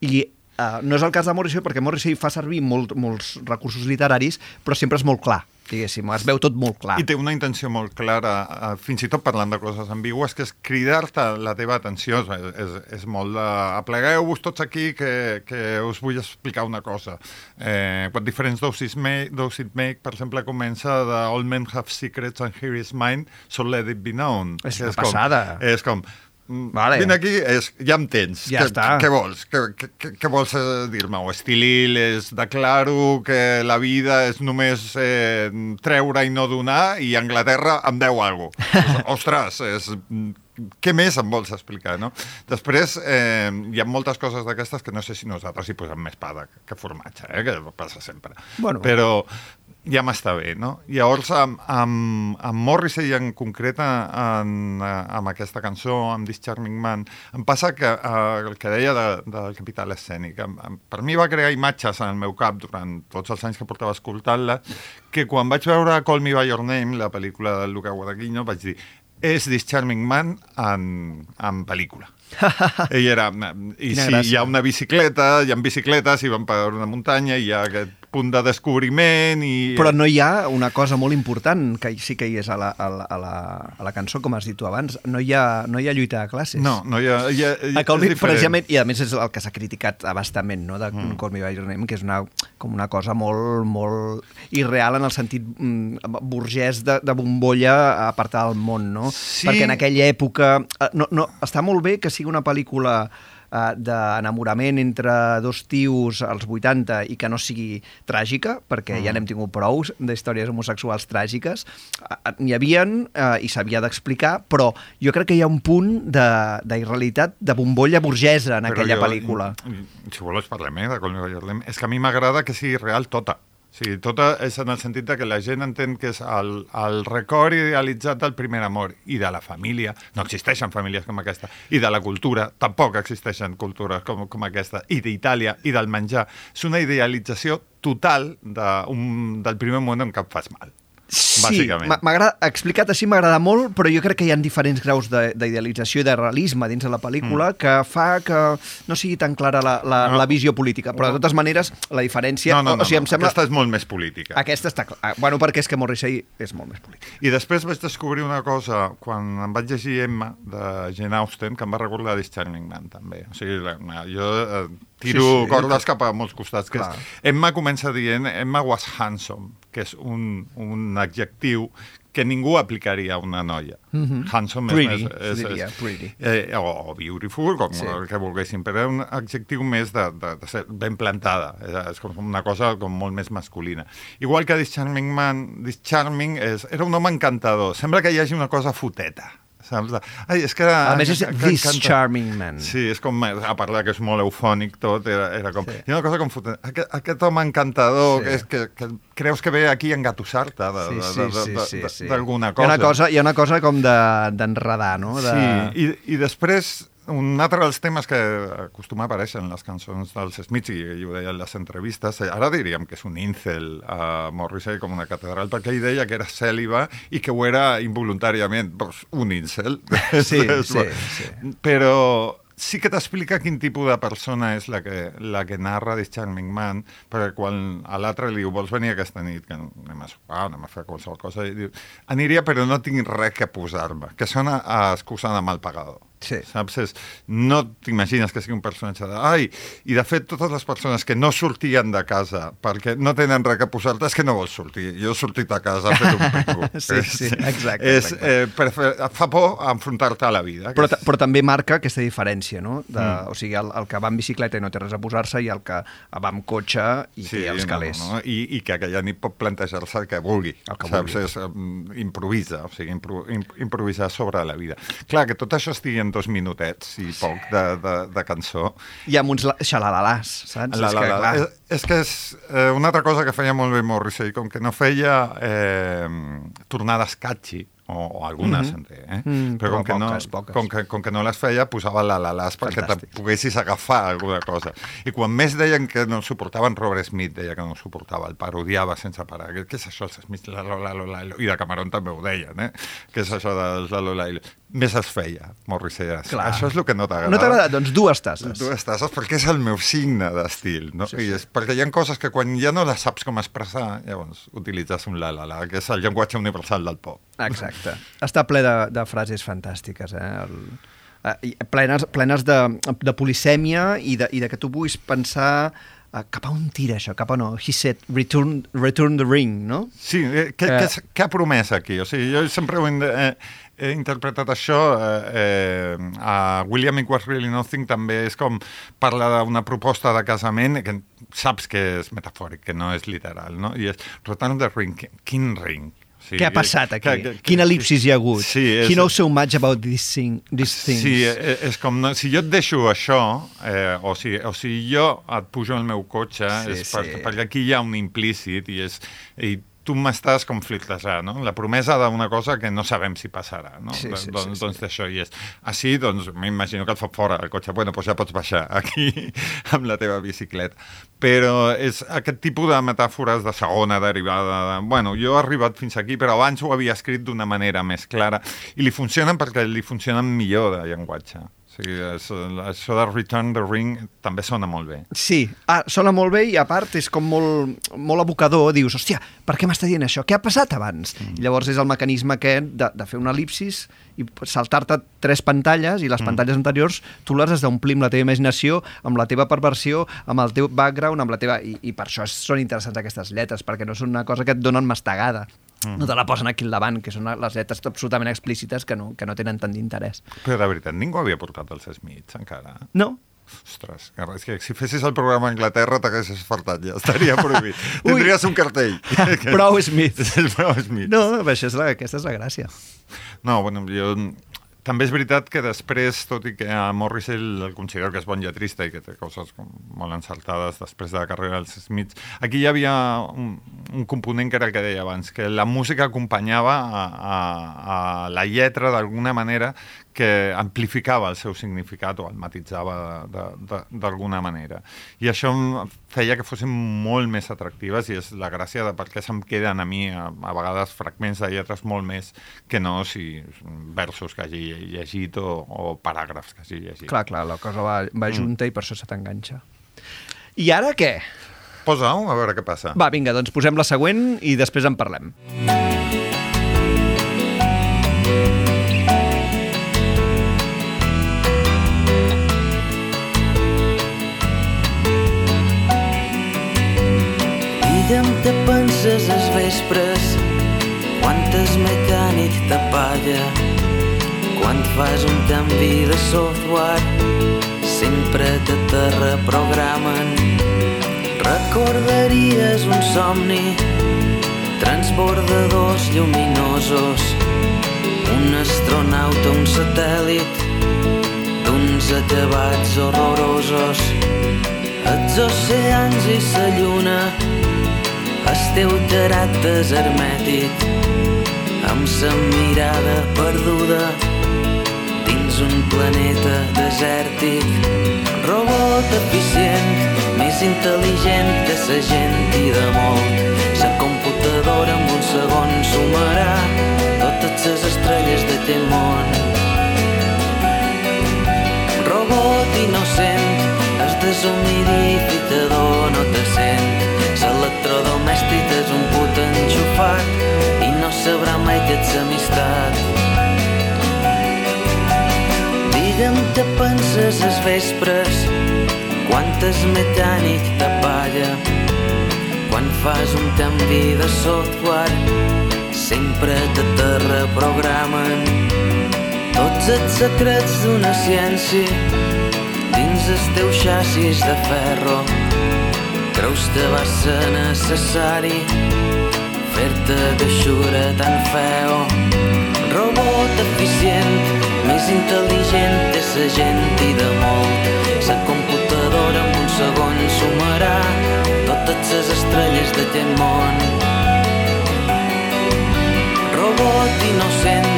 Speaker 3: i Uh, no és el cas de Morrissey perquè Morrissey fa servir molt, molts recursos literaris però sempre és molt clar, diguéssim, es veu tot molt clar.
Speaker 5: I té una intenció molt clara, eh, fins i tot parlant de coses ambigües, que és cridar-te la teva atenció. És, és, és molt de... Aplegueu-vos tots aquí que, que us vull explicar una cosa. Eh, What difference does it, make, does it make, per exemple, comença de All men have secrets and here is mine, so let it be known.
Speaker 3: És
Speaker 5: Que
Speaker 3: una passada.
Speaker 5: Com, és com... mm,
Speaker 3: Vale.
Speaker 5: Vine aquí, és, ja em tens.
Speaker 3: Ja
Speaker 5: què,
Speaker 3: està.
Speaker 5: Què vols? Què, vols eh, dir-me? O estilil, és declaro que la vida és només eh, treure i no donar i Anglaterra em deu alguna cosa. (laughs) Ostres, és... Què més em vols explicar, no? Després, eh, hi ha moltes coses d'aquestes que no sé si nosaltres hi posem més pa de, que formatge, eh? que passa sempre.
Speaker 3: Bueno.
Speaker 5: Però ja m'està bé, no? Llavors, amb, amb, amb Morrissey en concret, en, amb aquesta cançó, amb This Charming Man, em passa que eh, el que deia de, del capital escènic, em, em, per mi va crear imatges en el meu cap durant tots els anys que portava escoltant-la, que quan vaig veure Call Me By Your Name, la pel·lícula de Luca Guadagnino, vaig dir, és This Charming Man en, en pel·lícula. Ell era... I
Speaker 3: Quina
Speaker 5: si
Speaker 3: gràcia.
Speaker 5: hi ha una bicicleta, hi ha bicicletes, i van per una muntanya, i hi ha aquest punt de descobriment, i...
Speaker 3: Però no hi ha una cosa molt important, que sí que hi és a la, a la, a la, a la cançó, com has dit tu abans. No hi ha, no hi ha lluita de classes.
Speaker 5: No, no hi ha... Hi ha, hi
Speaker 3: A Call
Speaker 5: és
Speaker 3: Me,
Speaker 5: diferent.
Speaker 3: precisament, i a més és el que s'ha criticat abastament, no?, de mm. Call Me By Your Name, que és una, com una cosa molt, molt irreal en el sentit mm, burgès de, de bombolla apartada del món, no?
Speaker 5: Sí.
Speaker 3: Perquè en aquella època... eh, No, no, està molt bé que sigui una pel·lícula eh, d'enamorament entre dos tios als 80 i que no sigui tràgica, perquè ja n'hem tingut prou d'històries homosexuals tràgiques. Eh, N'hi havien eh, i s'havia d'explicar, però jo crec que hi ha un punt de- d'irrealitat, de, de bombolla burgesa en
Speaker 5: Però
Speaker 3: aquella
Speaker 5: jo-
Speaker 3: pel·lícula.
Speaker 5: Si vols parlem, eh, de Your Name. És que a mi m'agrada que sigui real tota. Sigui, tota és en el sentit de que la gent entén que és el, el record idealitzat del primer amor i de la família. No existeixen famílies com aquesta. I de la cultura. Tampoc existeixen cultures com, com aquesta. I d'Itàlia i del menjar. És una idealització total de un, del primer moment en què et fas mal.
Speaker 3: Sí, m'agrada, explicat així m'agrada molt, però jo crec que hi ha diferents graus de- d'idealització i de realisme dins de la pel·lícula mm. que fa que no sigui tan clara la, la,
Speaker 5: No.
Speaker 3: la visió política. Però, de totes maneres, la diferència...
Speaker 5: No, no,
Speaker 3: o,
Speaker 5: no,
Speaker 3: o sigui,
Speaker 5: no.
Speaker 3: em sembla...
Speaker 5: Aquesta és molt més política.
Speaker 3: Aquesta està clar. Bueno, perquè és que Morrissey és molt més polític.
Speaker 5: I després vaig descobrir una cosa quan em vaig llegir Emma, de Jane Austen, que em va recordar This Charming Man, també. O sigui, la- jo eh, tiro
Speaker 3: Sí,
Speaker 5: sí, cordes cap a molts costats. Que és, Emma comença dient Emma was handsome, que és un, un adjectiu que ningú aplicaria a una noia. Mm -hmm. Handsome.
Speaker 3: Pretty,
Speaker 5: és. És,
Speaker 3: diria,
Speaker 5: és,
Speaker 3: pretty.
Speaker 5: Eh, o, beautiful, com
Speaker 3: Sí.
Speaker 5: el que volguessin, però era un adjectiu més de, de, de ser ben plantada. Era, és com una cosa com molt més masculina. Igual que This Charming Man, This Charming és, era un home encantador. Sembla que hi hagi una cosa foteta. Saps? De, Ai, és que era...
Speaker 3: A més, és
Speaker 5: que-
Speaker 3: This
Speaker 5: encanta.
Speaker 3: Charming Man.
Speaker 5: Sí, és com, a part de que és molt eufònic tot, era, era com...
Speaker 3: Sí.
Speaker 5: Una cosa com fotent. Aquest, aquest home encantador,
Speaker 3: Sí.
Speaker 5: que, és, que, que creus que ve aquí a engatussar-te de-
Speaker 3: Sí,
Speaker 5: de-
Speaker 3: sí,
Speaker 5: de-
Speaker 3: sí,
Speaker 5: de-
Speaker 3: sí,
Speaker 5: de-
Speaker 3: sí.
Speaker 5: d'alguna
Speaker 3: Hi ha
Speaker 5: cosa.
Speaker 3: una cosa, hi ha una cosa com de- d'enredar, no? De...
Speaker 5: Sí, i, i després un altre dels temes que acostuma a aparèixer en les cançons dels Smiths, i, i ho deia en les entrevistes, eh, ara diríem que és un incel a Morrissey com una catedral, perquè ell deia que era cèl·liba i que ho era involuntàriament. Doncs un incel. (laughs)
Speaker 3: Sí, (laughs) sí, sí.
Speaker 5: Però sí que t'explica quin tipus de persona és la que, la que narra This Charming Man, perquè quan a l'altre li diu vols venir aquesta nit, que anem a sopar, anem a fer qualsevol cosa, i diu, aniria però no tinc res que posar-me, que sona a excusa de mal pagador.
Speaker 3: Sí.
Speaker 5: Saps? És, no t'imagines que sigui un personatge de... Ai, i de fet totes les persones que no sortien de casa perquè no tenen res que posar-te és que no vols sortir. Jo he sortit a casa a fer un pingo. (laughs)
Speaker 3: Sí,
Speaker 5: És-
Speaker 3: sí, exacte,
Speaker 5: És,
Speaker 3: exacte.
Speaker 5: eh, prefer, et fa por enfrontar-te a la vida.
Speaker 3: Però,
Speaker 5: és-
Speaker 3: però també marca aquesta diferència, no? De, mm. O sigui, el, el que va en bicicleta i no té res a posar-se i el que va amb cotxe i té els calés.
Speaker 5: No, no, i, I que aquella nit pot plantejar-se el que vulgui.
Speaker 3: El que
Speaker 5: saps?
Speaker 3: vulgui.
Speaker 5: És, um, improvisa, o sigui, impro, imp, improvisar sobre la vida. Clar, que tot això estigui en dos minutets i poc de, de, de cançó.
Speaker 3: I amb uns la- xalalalàs, saps?
Speaker 5: La, la,
Speaker 3: que,
Speaker 5: la,
Speaker 3: clar,
Speaker 5: és, és que és eh, una altra cosa que feia molt bé Morrissey, com que no feia eh, tornades catchy, o, o algunes, mm -hmm. eh?
Speaker 3: Mm,
Speaker 5: però, com,
Speaker 3: però
Speaker 5: que no,
Speaker 3: poques, poques.
Speaker 5: Com, que, com que no les feia, posava la la las perquè te poguessis agafar alguna cosa. I quan més deien que no suportaven, Robert Smith deia que no suportava, el parodiava sense parar. Què, és això, els Smith? La, la, la, la, la. I de Cameron també ho deien, eh? Què és això del la, la, la, la. Més es feia, Morrissey.
Speaker 3: Clar.
Speaker 5: Això és el que no t'agrada.
Speaker 3: No t'ha agradat? Doncs dues tasses.
Speaker 5: Dues tasses perquè és el meu signe d'estil, no?
Speaker 3: Sí,
Speaker 5: Sí. I és, perquè hi ha coses que quan ja no les saps com expressar, llavors utilitzes un la la la, que és el llenguatge universal del pop.
Speaker 3: Exacte. Està ple de, de frases fantàstiques, eh? El, eh, plenes, plenes de, de polisèmia i de, i de que tu puguis pensar eh, cap a on tira això, cap a no. He said, return, return the ring, no?
Speaker 5: Sí, eh, què,
Speaker 3: Eh.
Speaker 5: què, què ha promès aquí? O sigui, jo sempre ho he, eh, he interpretat això, eh, eh, a William It Was Really Nothing també és com parla d'una proposta de casament que saps que és metafòric, que no és literal, no? I és Return the Ring, quin ring? Sigui,
Speaker 3: Què ha passat aquí?
Speaker 5: que- que-
Speaker 3: Quin elipsis hi ha hagut?
Speaker 5: Sí, és,
Speaker 3: He knows so much about these, thing, these things.
Speaker 5: Sí, eh, és com, no, si jo et deixo això, eh, o, si, o si jo et pujo al meu cotxe,
Speaker 3: Sí,
Speaker 5: sí, és per,
Speaker 3: sí.
Speaker 5: perquè aquí hi ha un implícit i, és, i tu m'estàs conflictejant, no? La promesa d'una cosa que no sabem si passarà, no?
Speaker 3: Sí, sí,
Speaker 5: doncs,
Speaker 3: sí, sí.
Speaker 5: doncs d'això hi és. Així, doncs, m'imagino que et fa fora el cotxe. Bueno, doncs ja pots baixar aquí (laughs) amb la teva bicicleta. Però és aquest tipus de metàfores de segona derivada. De, bueno, jo he arribat fins aquí, però abans ho havia escrit d'una manera més clara i li funcionen perquè li funcionen millor de llenguatge. Sigui, és, això de Return the Ring també sona molt bé.
Speaker 3: Sí, ah, sona molt bé i a part és com molt, molt abocador. Dius, hòstia, per què m'està dient això? Què ha passat abans? Mm. I llavors és el mecanisme aquest de, de fer una elipsis i saltar-te tres pantalles i les mm. pantalles anteriors tu les has d'omplir amb la teva imaginació, amb la teva perversió, amb el teu background, amb la teva... I, i per això són interessants aquestes lletres, perquè no són una cosa que et donen mastegada. Mm. No te la posen aquí al davant, que són les lletres absolutament explícites que no, que no tenen tant d'interès.
Speaker 5: Però de veritat, ningú havia portat els Smiths encara.
Speaker 3: No,
Speaker 5: Ostres, és que si fessis el programa a Anglaterra t'haguessis fartat, ja estaria prohibit. (laughs) Tindries un cartell. (laughs)
Speaker 3: Prou Smith. (laughs)
Speaker 5: Prou Smith.
Speaker 3: no, això és la, aquesta és la gràcia.
Speaker 5: No, bueno, jo... També és veritat que després, tot i que a Morrissey el considero que és bon lletrista i que té coses molt encertades després de la carrera dels Smiths, aquí hi havia un, un component que era el que deia abans, que la música acompanyava a, a, a la lletra d'alguna manera que amplificava el seu significat o el matitzava d'alguna manera. I això feia que fossin molt més atractives i és la gràcia de per què se'm queden a mi a, a vegades fragments de lletres molt més que no si versos que hagi llegit o, o paràgrafs que hagi llegit.
Speaker 3: Clar, clar, la cosa va, va junta i per això se t'enganxa. I ara què?
Speaker 5: Posa-ho, a veure què passa.
Speaker 3: Va, vinga, doncs posem la següent i després en parlem.
Speaker 7: Digue'm de palla Quan fas un canvi de software Sempre que te reprogramen Recordaries un somni Transbordadors lluminosos. Un astronauta, un satèl·lit D'uns acabats horrorosos. Els oceans i sa lluna, el teu caràcter hermètic, amb sa mirada perduda dins un planeta desèrtic. Robot eficient, més intel·ligent que sa gent i de molt. Sa computadora en un segon sumarà totes les estrelles d'aquest món robot innocent, el deshumidificador no te sent. L'electrodomèstic és un put enxufat sabrà mai que ets amistat. Digue'm què penses als vespres, quantes mecànic de palla, quan fas un canvi de software, sempre que te reprogramen tots els secrets d'una ciència dins el teu xassis de ferro. Creus que va ser necessari fer-te tan feo? Robot eficient, més
Speaker 6: intel·ligent és la gent i de molt. La computadora en un segon sumarà totes les estrelles d'aquest món. Robot innocent,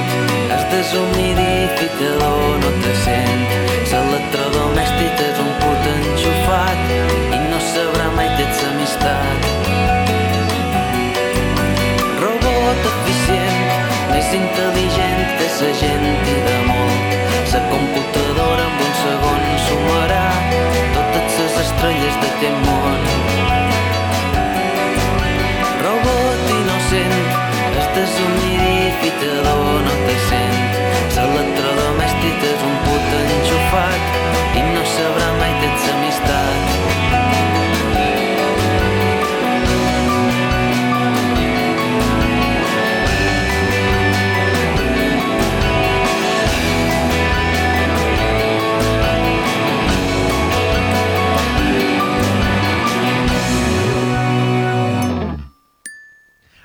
Speaker 6: el deshumidificador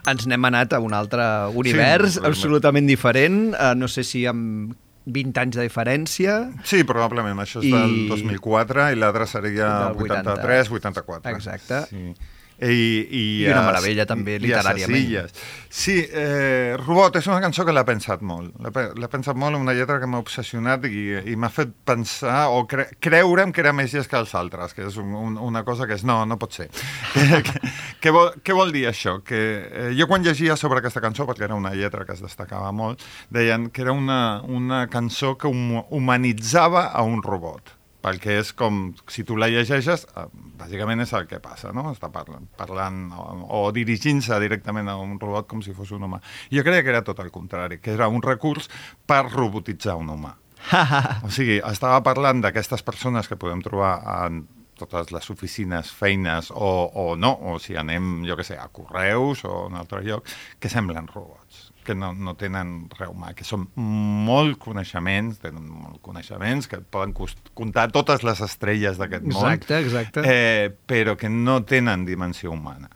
Speaker 3: Ens n'hem anat a un altre univers
Speaker 5: Sí,
Speaker 3: absolutament diferent, uh, no sé si amb 20 anys de diferència.
Speaker 5: Sí, probablement. Això és
Speaker 3: I-
Speaker 5: del 2004 i l'altre seria
Speaker 3: Del 80.
Speaker 5: 83, 84.
Speaker 3: Exacte.
Speaker 5: Sí. I, i,
Speaker 3: I una
Speaker 5: a-
Speaker 3: meravella, també,
Speaker 5: i- i
Speaker 3: literàriament.
Speaker 5: illes. Sí, eh, Robot és una cançó que l'he pensat molt. L'he pensat molt, una lletra que m'ha obsessionat i, i m'ha fet pensar o cre creure'm que era més llest que els altres, que és un, un, una cosa que és no, no pot ser. (laughs) què, què, vol, què vol dir això? Que eh, jo quan llegia sobre aquesta cançó, perquè era una lletra que es destacava molt, deien que era una, una cançó que hum humanitzava a un robot perquè és com, si tu la llegeixes, eh, bàsicament és el que passa, no? Està parlant, parlant o, o dirigint-se directament a un robot com si fos un humà. Jo creia que era tot el contrari, que era un recurs per robotitzar un humà. (laughs) o sigui, estava parlant d'aquestes persones que podem trobar en totes les oficines, feines, o, o no, o si anem, jo que sé, a Correus o a un altre lloc, que semblen robots que no, no tenen res humà, que són molt coneixements, tenen molt coneixements, que poden comptar totes les estrelles d'aquest món,
Speaker 3: Exacte, exacte.
Speaker 5: eh, però que no tenen dimensió humana.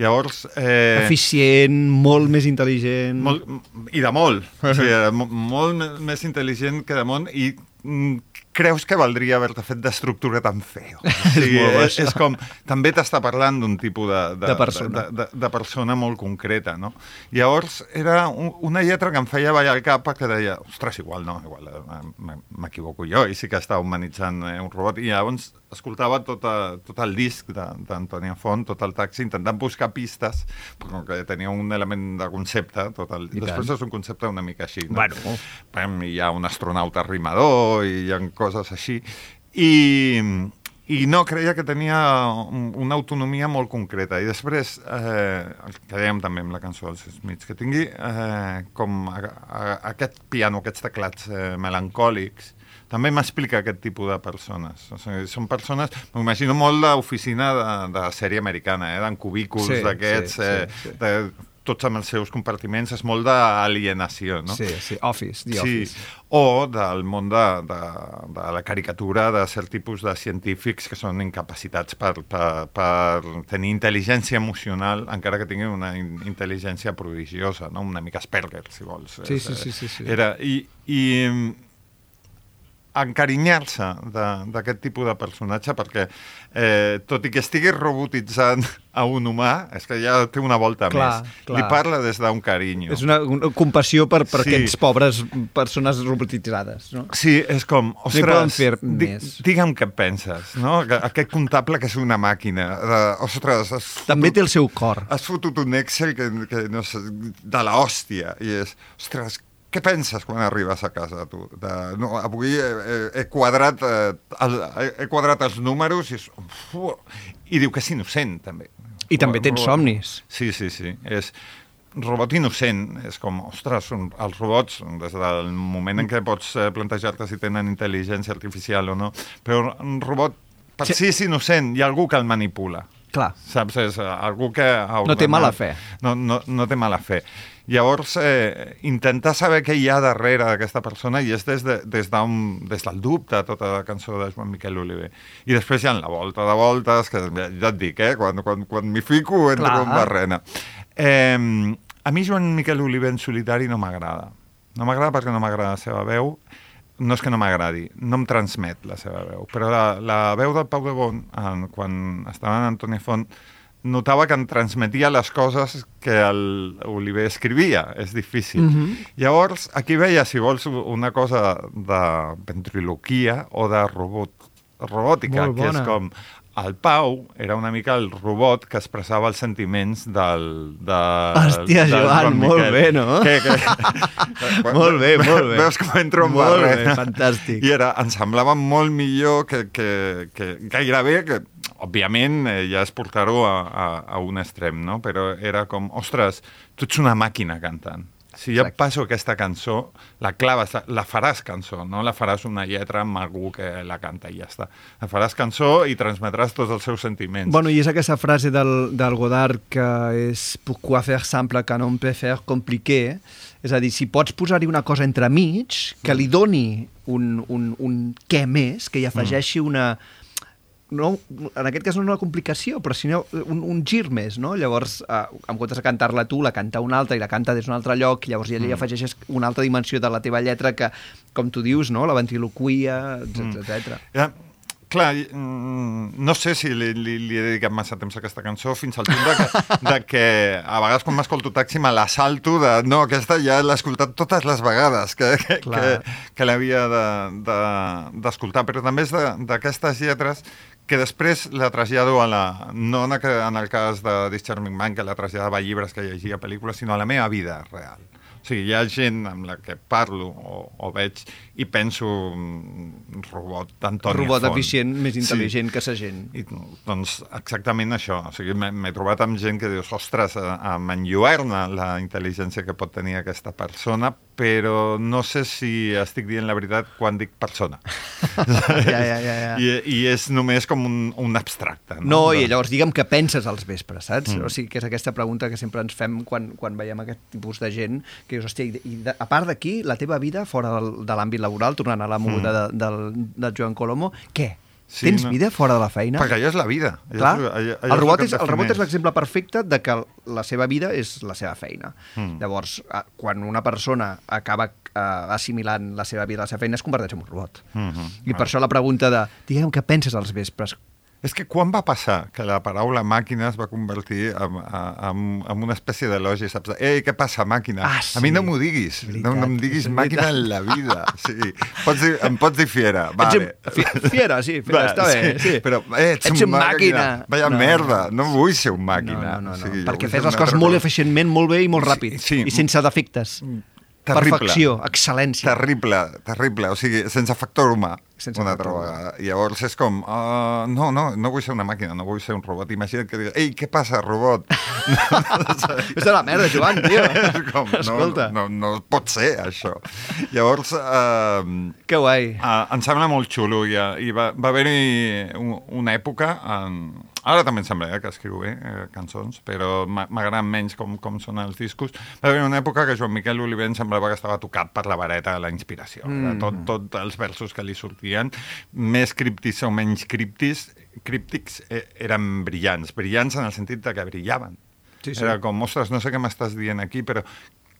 Speaker 5: Llavors... Eh,
Speaker 3: Eficient, molt més intel·ligent...
Speaker 5: molt, I de molt. o sigui, mo- (laughs) molt més intel·ligent que de món i mm, creus que valdria haver-te fet d'estructura tan feo. (laughs) O sigui,
Speaker 3: molt bo,
Speaker 5: és,
Speaker 3: això.
Speaker 5: és com... També t'està parlant d'un tipus de, de,
Speaker 3: De persona.
Speaker 5: De, de, de persona molt concreta, no? Llavors, era un, una lletra que em feia ballar el cap perquè deia, ostres, igual no, igual eh, m'equivoco jo, i sí que està humanitzant eh, un robot. I llavors escoltava tot, a, tot el disc de- d'Antònia Font, tot el taxi, intentant buscar pistes, però que tenia un element de concepte, tot el...
Speaker 3: I
Speaker 5: Després
Speaker 3: tant.
Speaker 5: és un concepte una mica així, no?
Speaker 3: Bueno.
Speaker 5: Pam, hi ha un astronauta rimador, i hi ha coses així. I, i no, creia que tenia un- una autonomia molt concreta. I després, eh, el que dèiem també amb la cançó dels Smiths, que tingui eh, com a, a, aquest piano, aquests teclats eh, melancòlics, també m'explica aquest tipus de persones. O sigui, són persones, m'imagino molt d'oficina de, de sèrie americana, eh, d'en cubículs
Speaker 3: Sí,
Speaker 5: d'aquests,
Speaker 3: sí, sí,
Speaker 5: eh,
Speaker 3: sí.
Speaker 5: de, tots amb els seus compartiments, és molt d'alienació, no?
Speaker 3: Sí, sí, Office, The
Speaker 5: sí,
Speaker 3: Office.
Speaker 5: o del món de, de, de la caricatura de cert tipus de científics que són incapacitats per, per, per tenir intel·ligència emocional, encara que tinguin una in intel·ligència prodigiosa, no? una mica Asperger, si vols.
Speaker 3: Sí, sí, sí, sí, sí.
Speaker 5: Era, I i encarinyar-se d'aquest tipus de personatge perquè, eh, tot i que estigui robotitzant (laughs) a un humà, és que ja té una volta
Speaker 3: Clar,
Speaker 5: més.
Speaker 3: clar.
Speaker 5: Li parla des d'un carinyo.
Speaker 3: És una, una compassió per, per
Speaker 5: Sí.
Speaker 3: aquests pobres persones robotitzades, no?
Speaker 5: Sí, és com, ostres,
Speaker 3: fer
Speaker 5: di
Speaker 3: més.
Speaker 5: digue'm què penses, no? Que Aquest comptable que és una màquina, de, ostres, has
Speaker 3: També
Speaker 5: fotut,
Speaker 3: té el seu cor.
Speaker 5: has fotut un Excel que, que no sé, de la hòstia, i és, ostres, què penses quan arribes a casa, tu? De, no, avui he, he, he, quadrat, eh, el, he, quadrat els números i, és, uf, i diu que és innocent, també.
Speaker 3: I també tens somnis.
Speaker 5: Sí, sí, sí. És robot innocent. És com, ostres, són els robots, des del moment en què pots eh, plantejar-te si tenen intel·ligència artificial o no, però un robot per
Speaker 3: Sí.
Speaker 5: si és innocent, hi ha algú que el manipula.
Speaker 3: Clar.
Speaker 5: Saps? És eh, algú que ha
Speaker 3: No té mala fe.
Speaker 5: No, no, no té mala fe. Llavors, eh, intentar saber què hi ha darrere d'aquesta persona i és des, de, des, des del dubte tota la cançó de Joan Miquel Oliver. I després hi ha la volta de voltes, que ja ja et dic, eh, quan, quan, quan m'hi fico entro
Speaker 3: Clar.
Speaker 5: en barrena. Eh, a mi Joan Miquel Oliver en solitari no m'agrada. No m'agrada perquè no m'agrada la seva veu. no és que no m'agradi, no em transmet la seva veu, però la, la veu del Pau de Bon, en, quan estava en Antoni Font, notava que em transmetia les coses que el Oliver escrivia. És difícil. Mm -hmm. Llavors, aquí veia, si vols, una cosa de ventriloquia o de robot, robòtica, que és com el Pau era una mica el robot que expressava els sentiments del... De,
Speaker 3: Hòstia,
Speaker 5: del
Speaker 3: Joan,
Speaker 5: Joan
Speaker 3: molt
Speaker 5: Miquel.
Speaker 3: bé, no?
Speaker 5: Que, que... (laughs)
Speaker 3: Molt bé, molt bé.
Speaker 5: Veus com entro en
Speaker 3: Molt bé, fantàstic.
Speaker 5: I era, em semblava molt millor que, que, que gairebé, que òbviament eh, ja és portar-ho a, a, a un extrem, no? Però era com, ostres, tu ets una màquina cantant. Si jo
Speaker 3: Exacte.
Speaker 5: passo aquesta cançó, la claves, la faràs cançó, no la faràs una lletra amb algú que la canta i ja està. La faràs cançó i transmetràs tots els seus sentiments.
Speaker 3: Bueno, i és aquesta frase del, del Godard que és pourquoi faire simple que non peut faire compliqué, és a dir, si pots posar-hi una cosa entremig que li doni un, un, un què més, que hi afegeixi una no, en aquest cas no una complicació, però sinó un, un gir més, no? Llavors, eh, en comptes de cantar-la tu, la canta un altre i la canta des d'un altre lloc, i llavors ja li afegeixes una altra dimensió de la teva lletra que, com tu dius, no? la ventriloquia, etc etc.
Speaker 5: Ja, clar, mm, no sé si li, li, li he dedicat massa temps a aquesta cançó fins al punt de que, (laughs) de que a vegades quan m'escolto taxi me la salto de no, aquesta ja l'he escoltat totes les vegades que, que, que,
Speaker 3: Clar.
Speaker 5: que l'havia de- de- d'escoltar, però també és de- d'aquestes lletres que després la trasllado a la... no en, en el cas de This Charming Man, que la traslladava a llibres que llegia pel·lícules, sinó a la meva vida real. O sigui, hi ha gent amb la que parlo o, o veig i penso mm, robot d'Antònia
Speaker 3: Robot
Speaker 5: Font.
Speaker 3: eficient, més
Speaker 5: Sí.
Speaker 3: intel·ligent que sa gent.
Speaker 5: I, doncs exactament això. O sigui, m'he trobat amb gent que dius, ostres, eh, em enlluerna la intel·ligència que pot tenir aquesta persona, però no sé si estic dient la veritat quan dic persona. (laughs)
Speaker 3: Ja, ja, ja, ja.
Speaker 5: I, I és només com un, un abstracte. No,
Speaker 3: No, i llavors digue'm què penses als vespres, saps? Mm. O sigui, que és aquesta pregunta que sempre ens fem quan, quan veiem aquest tipus de gent, que dius, hòstia, i de, a part d'aquí, la teva vida fora de l'àmbit laboral, tornant a la moguda mm. de, del, del Joan Colomo, què?
Speaker 5: Sí,
Speaker 3: Tens
Speaker 5: no.
Speaker 3: vida fora de la feina?
Speaker 5: Perquè allò és la vida. Allò
Speaker 3: Clar,
Speaker 5: és, allò, allò
Speaker 3: el robot, és, el robot és l'exemple perfecte de que la seva vida és la seva feina.
Speaker 5: Mm.
Speaker 3: Llavors, quan una persona acaba eh, assimilant la seva vida a la seva feina, es converteix en un robot.
Speaker 5: Mhm.
Speaker 3: I per això la pregunta de, digue'm què penses als vespres,
Speaker 5: És que quan va passar que la paraula màquina es va convertir en, en, en una espècie d'elogi, saps? Ei, què passa, màquina?
Speaker 3: Ah,
Speaker 5: A mi
Speaker 3: sí.
Speaker 5: no m'ho diguis, no, no em diguis màquina
Speaker 3: veritat.
Speaker 5: en la vida. Sí. Pots dir, em pots dir fiera, vale.
Speaker 3: Ets fiera, sí, fiera,
Speaker 5: Va,
Speaker 3: està bé, sí.
Speaker 5: Però eh, ets,
Speaker 3: Ets
Speaker 5: un
Speaker 3: un màquina.
Speaker 5: Vaya
Speaker 3: No,
Speaker 5: merda, no vull ser un
Speaker 3: No,
Speaker 5: màquina.
Speaker 3: no, no, no.
Speaker 5: O sigui, jo
Speaker 3: perquè fes les coses molt eficientment, molt bé i molt ràpid.
Speaker 5: Sí, sí.
Speaker 3: I sense defectes.
Speaker 5: Terrible.
Speaker 3: Perfecció, excel·lència.
Speaker 5: Terrible, terrible, o sigui, sense factor humà,
Speaker 3: Sense
Speaker 5: una altra
Speaker 3: factor humà.
Speaker 5: vegada. I llavors és com, uh, no, no, no vull ser una màquina, no vull ser un robot. Imagina't que digues, ei, què passa, robot? (laughs)
Speaker 3: És de la merda, Joan, tio. (laughs)
Speaker 5: és com, no,
Speaker 3: Escolta.
Speaker 5: no, no, no pot ser, això. Llavors, uh,
Speaker 3: Que guai.
Speaker 5: Uh, em sembla molt xulo i, i va, va haver-hi un, una època en... ara també em sembla eh, que escriu bé eh, cançons però m'a- m'agraden menys com, com són els discos va haver una època que Joan Miquel Oliver em semblava que estava tocat per la vareta de la inspiració mm. tot, tot els versos que li sortien més criptis o menys criptis críptics eh, eren brillants brillants en el sentit de que brillaven
Speaker 3: Sí, sí.
Speaker 5: era com, ostres, no sé què m'estàs dient aquí però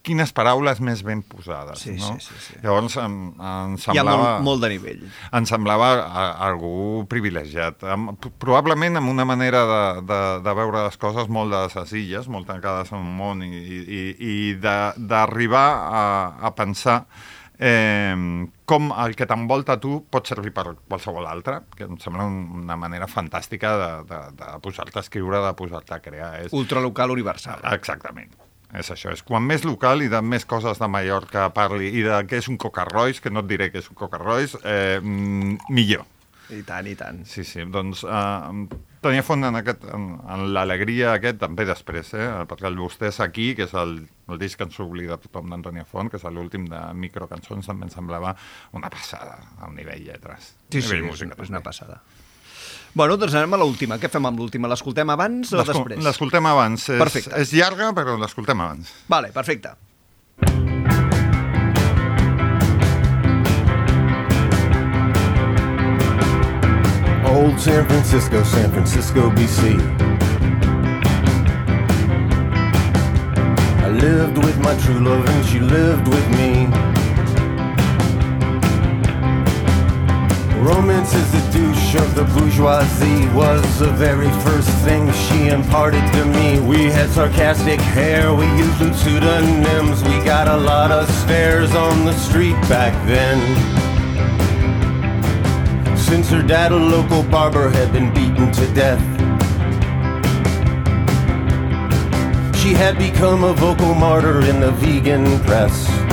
Speaker 5: quines paraules més ben posades
Speaker 3: Sí,
Speaker 5: no?
Speaker 3: sí, sí, sí.
Speaker 5: llavors em, em
Speaker 3: Hi ha
Speaker 5: semblava
Speaker 3: molt, molt de nivell.
Speaker 5: em semblava a, algú privilegiat. Am- p- Probablement amb una manera de, de, de veure les coses molt de les illes, molt tancades en un món, i, i, i d'arribar a, a pensar eh, com el que t'envolta tu pot servir per qualsevol altre, que em sembla un- una manera fantàstica de, de, de posar-te a escriure, de posar-te a crear. És,
Speaker 3: Ultralocal universal.
Speaker 5: Exactament. És això, és quan més local i de més coses de Mallorca parli i de què és un Coca-Royce, que no et diré que és un Coca-Royce, eh, mm, millor.
Speaker 3: I tant, i tant.
Speaker 5: Sí, sí, doncs eh, tenia font en, aquest, en, en l'alegria aquest, també després, eh, perquè el Vostès aquí, que és el, el disc que ens oblida tothom d'Antònia Font, que és l'últim de microcançons, també em semblava una passada al nivell lletres.
Speaker 3: Sí, sí,
Speaker 5: Nivell
Speaker 3: és,
Speaker 5: música,
Speaker 3: és una
Speaker 5: també.
Speaker 3: passada. Bueno, doncs anem a l'última. Què fem amb l'última? L'escoltem abans o després?
Speaker 5: L'escoltem abans. És,
Speaker 3: Perfecte.
Speaker 5: és llarga, però l'escoltem abans.
Speaker 3: Vale, perfecte.
Speaker 7: Old San Francisco, San Francisco, BC. I lived with my true love and she lived with me. Romance is the douche of the bourgeoisie was the very first thing she imparted to me. We had sarcastic hair, we used pseudonyms, we got a lot of stares on the street back then. Since her dad, a local barber, had been beaten to death. She had become a vocal martyr in the vegan press.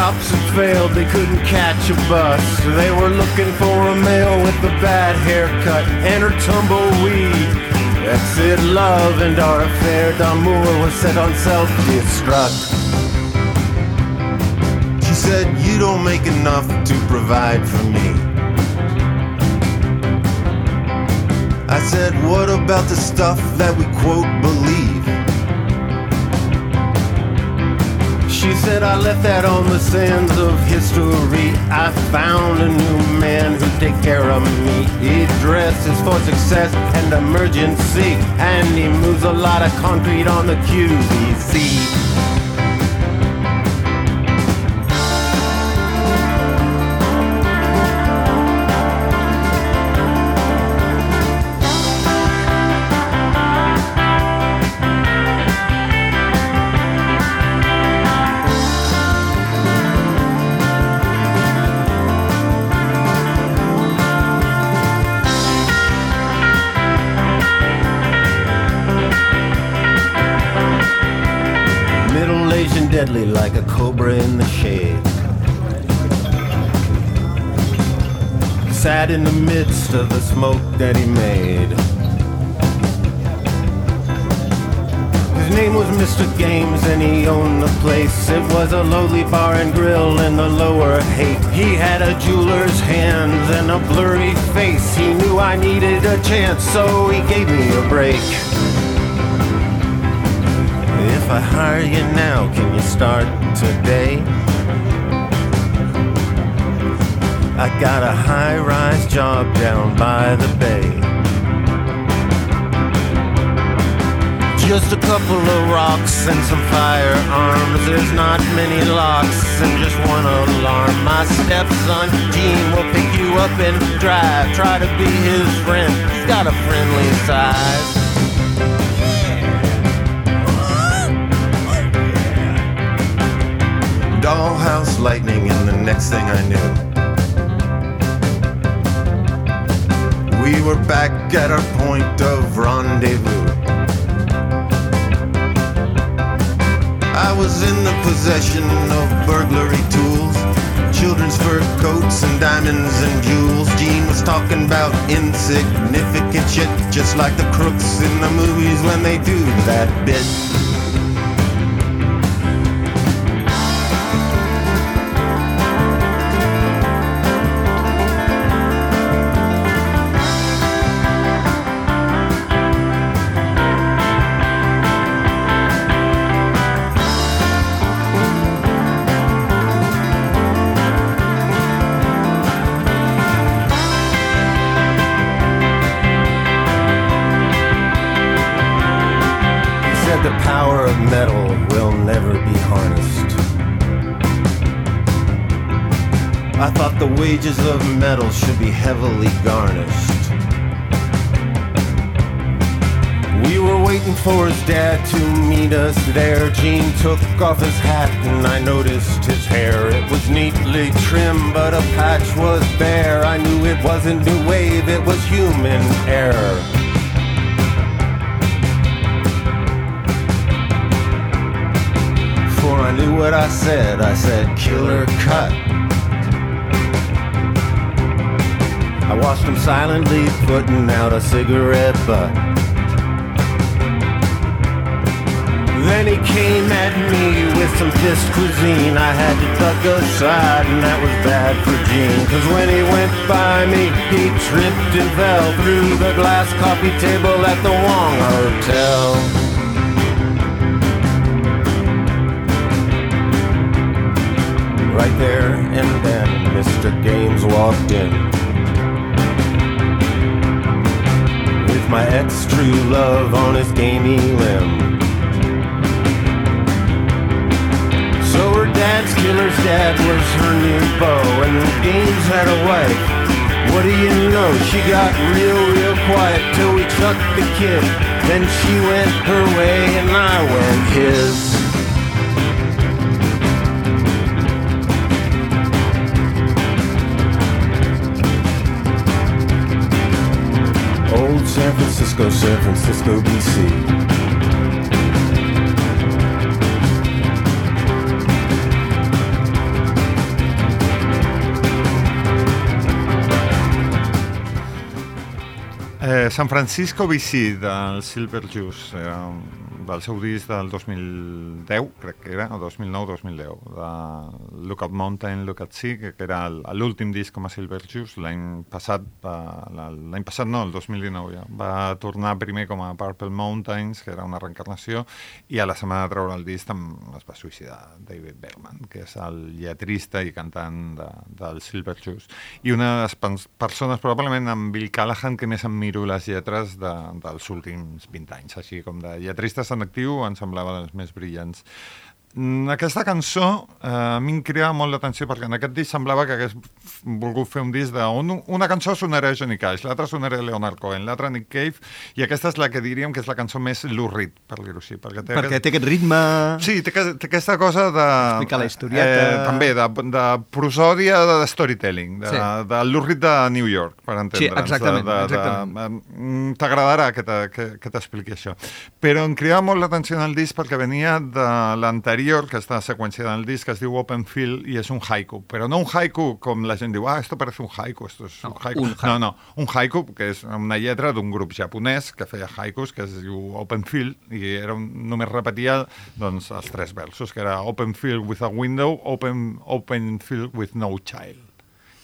Speaker 7: Cops had failed, they couldn't catch a bus. They were looking for a male with a bad haircut and her tumbleweed. Exit love and our affair d'amour was set on self-destruct. She said, You don't make enough to provide for me. I said, What about the stuff that we quote believe? She said, I left that on the sands of history. I found a new man who'd take care of me. He dresses for success and emergency, and he moves a lot of concrete on the QVC. Like a cobra in the shade. Sat in the midst of the smoke that he made. His name was Mr. Games and he owned the place. It was a lowly bar and grill in the lower hate. He had a jeweler's hands and a blurry face. He knew I needed a chance, so he gave me a break. I hire you now, can you start today? I got a high rise job down by the bay. Just a couple of rocks and some firearms. There's not many locks and just one alarm. My stepson Gene will pick you up and drive. Try to be his friend. He's got a friendly Dollhouse lightning, and the next thing I knew, we were back at our point of rendezvous. I was in the possession of burglary tools, children's fur coats and diamonds and jewels. Gene was talking about insignificant shit, just like the crooks in the movies when they do that bit. Wages of metal should be heavily garnished. We were waiting for his dad to meet us there. Gene took off his hat and I noticed his hair. It was neatly trimmed, but a patch was bare. I knew it wasn't new wave, it was human error. For I knew what I said. I said, killer cut. I watched him silently putting out a cigarette butt. Then he came at me with some fist cuisine. I had to duck aside, and that was bad for Gene. Cause when he went by me, he tripped and fell through the glass coffee table at the Wong Hotel. True love on his gamey limb. So her dad's killer's dad was her new beau, and the games had a wife. What do you know? She got real, real quiet till we chucked the kid. Then she went her way and I went his. Old San Francisco, San Francisco, BC.
Speaker 5: Eh, San Francisco BC del Silver Juice, eh, del seu disc del 2010, crec que era, o 2009-2010, de Lookout Mountain, Lookout Sea, que, era l'últim disc com a Silver Juice, l'any passat, l'any passat no, el 2019 ja, va tornar primer com a Purple Mountains, que era una reencarnació, i a la setmana de treure el disc es va suïcidar David Berman, que és el lletrista i cantant de, del Silver Juice. I una de les persones, probablement amb Bill Callahan, que més em miro les lletres de, dels últims 20 anys, així com de lletristes en actiu, em semblava dels més brillants. Mm, Aquesta cançó eh, a mi em cridava molt l'atenció perquè en aquest disc semblava que hagués volgut fer un disc on una cançó sonarà Johnny Cash, l'altra sonarà Leonard Cohen, l'altra Nick Cave, i aquesta és la que diríem que és la cançó més lurrit, per dir-ho així. Perquè té,
Speaker 3: Perquè
Speaker 5: aquest-
Speaker 3: té aquest ritme...
Speaker 5: Sí, té, té aquesta cosa de...
Speaker 3: Explicar la historieta.
Speaker 5: Eh, també, de, de prosòdia de storytelling, de,
Speaker 3: Sí.
Speaker 5: sí. de l'urrit de New York, per entendre'ns.
Speaker 3: exactament,
Speaker 5: De, de,
Speaker 3: exactament.
Speaker 5: De, mm, T'agradarà que t'expliqui això. Però em cridava molt l'atenció en el disc perquè venia de l'anterior, que està seqüenciada en el disc, que es diu Open Field, i és un haiku. Però no un haiku com la gent diu, ah, esto parece un haiku, esto es un haiku.
Speaker 3: un haiku.
Speaker 5: No, no, un haiku, que és una lletra d'un grup japonès que feia haikus, que es diu Open Field, i era un, només repetia doncs, els tres versos, que era Open Field with a window, Open, open Field with no child.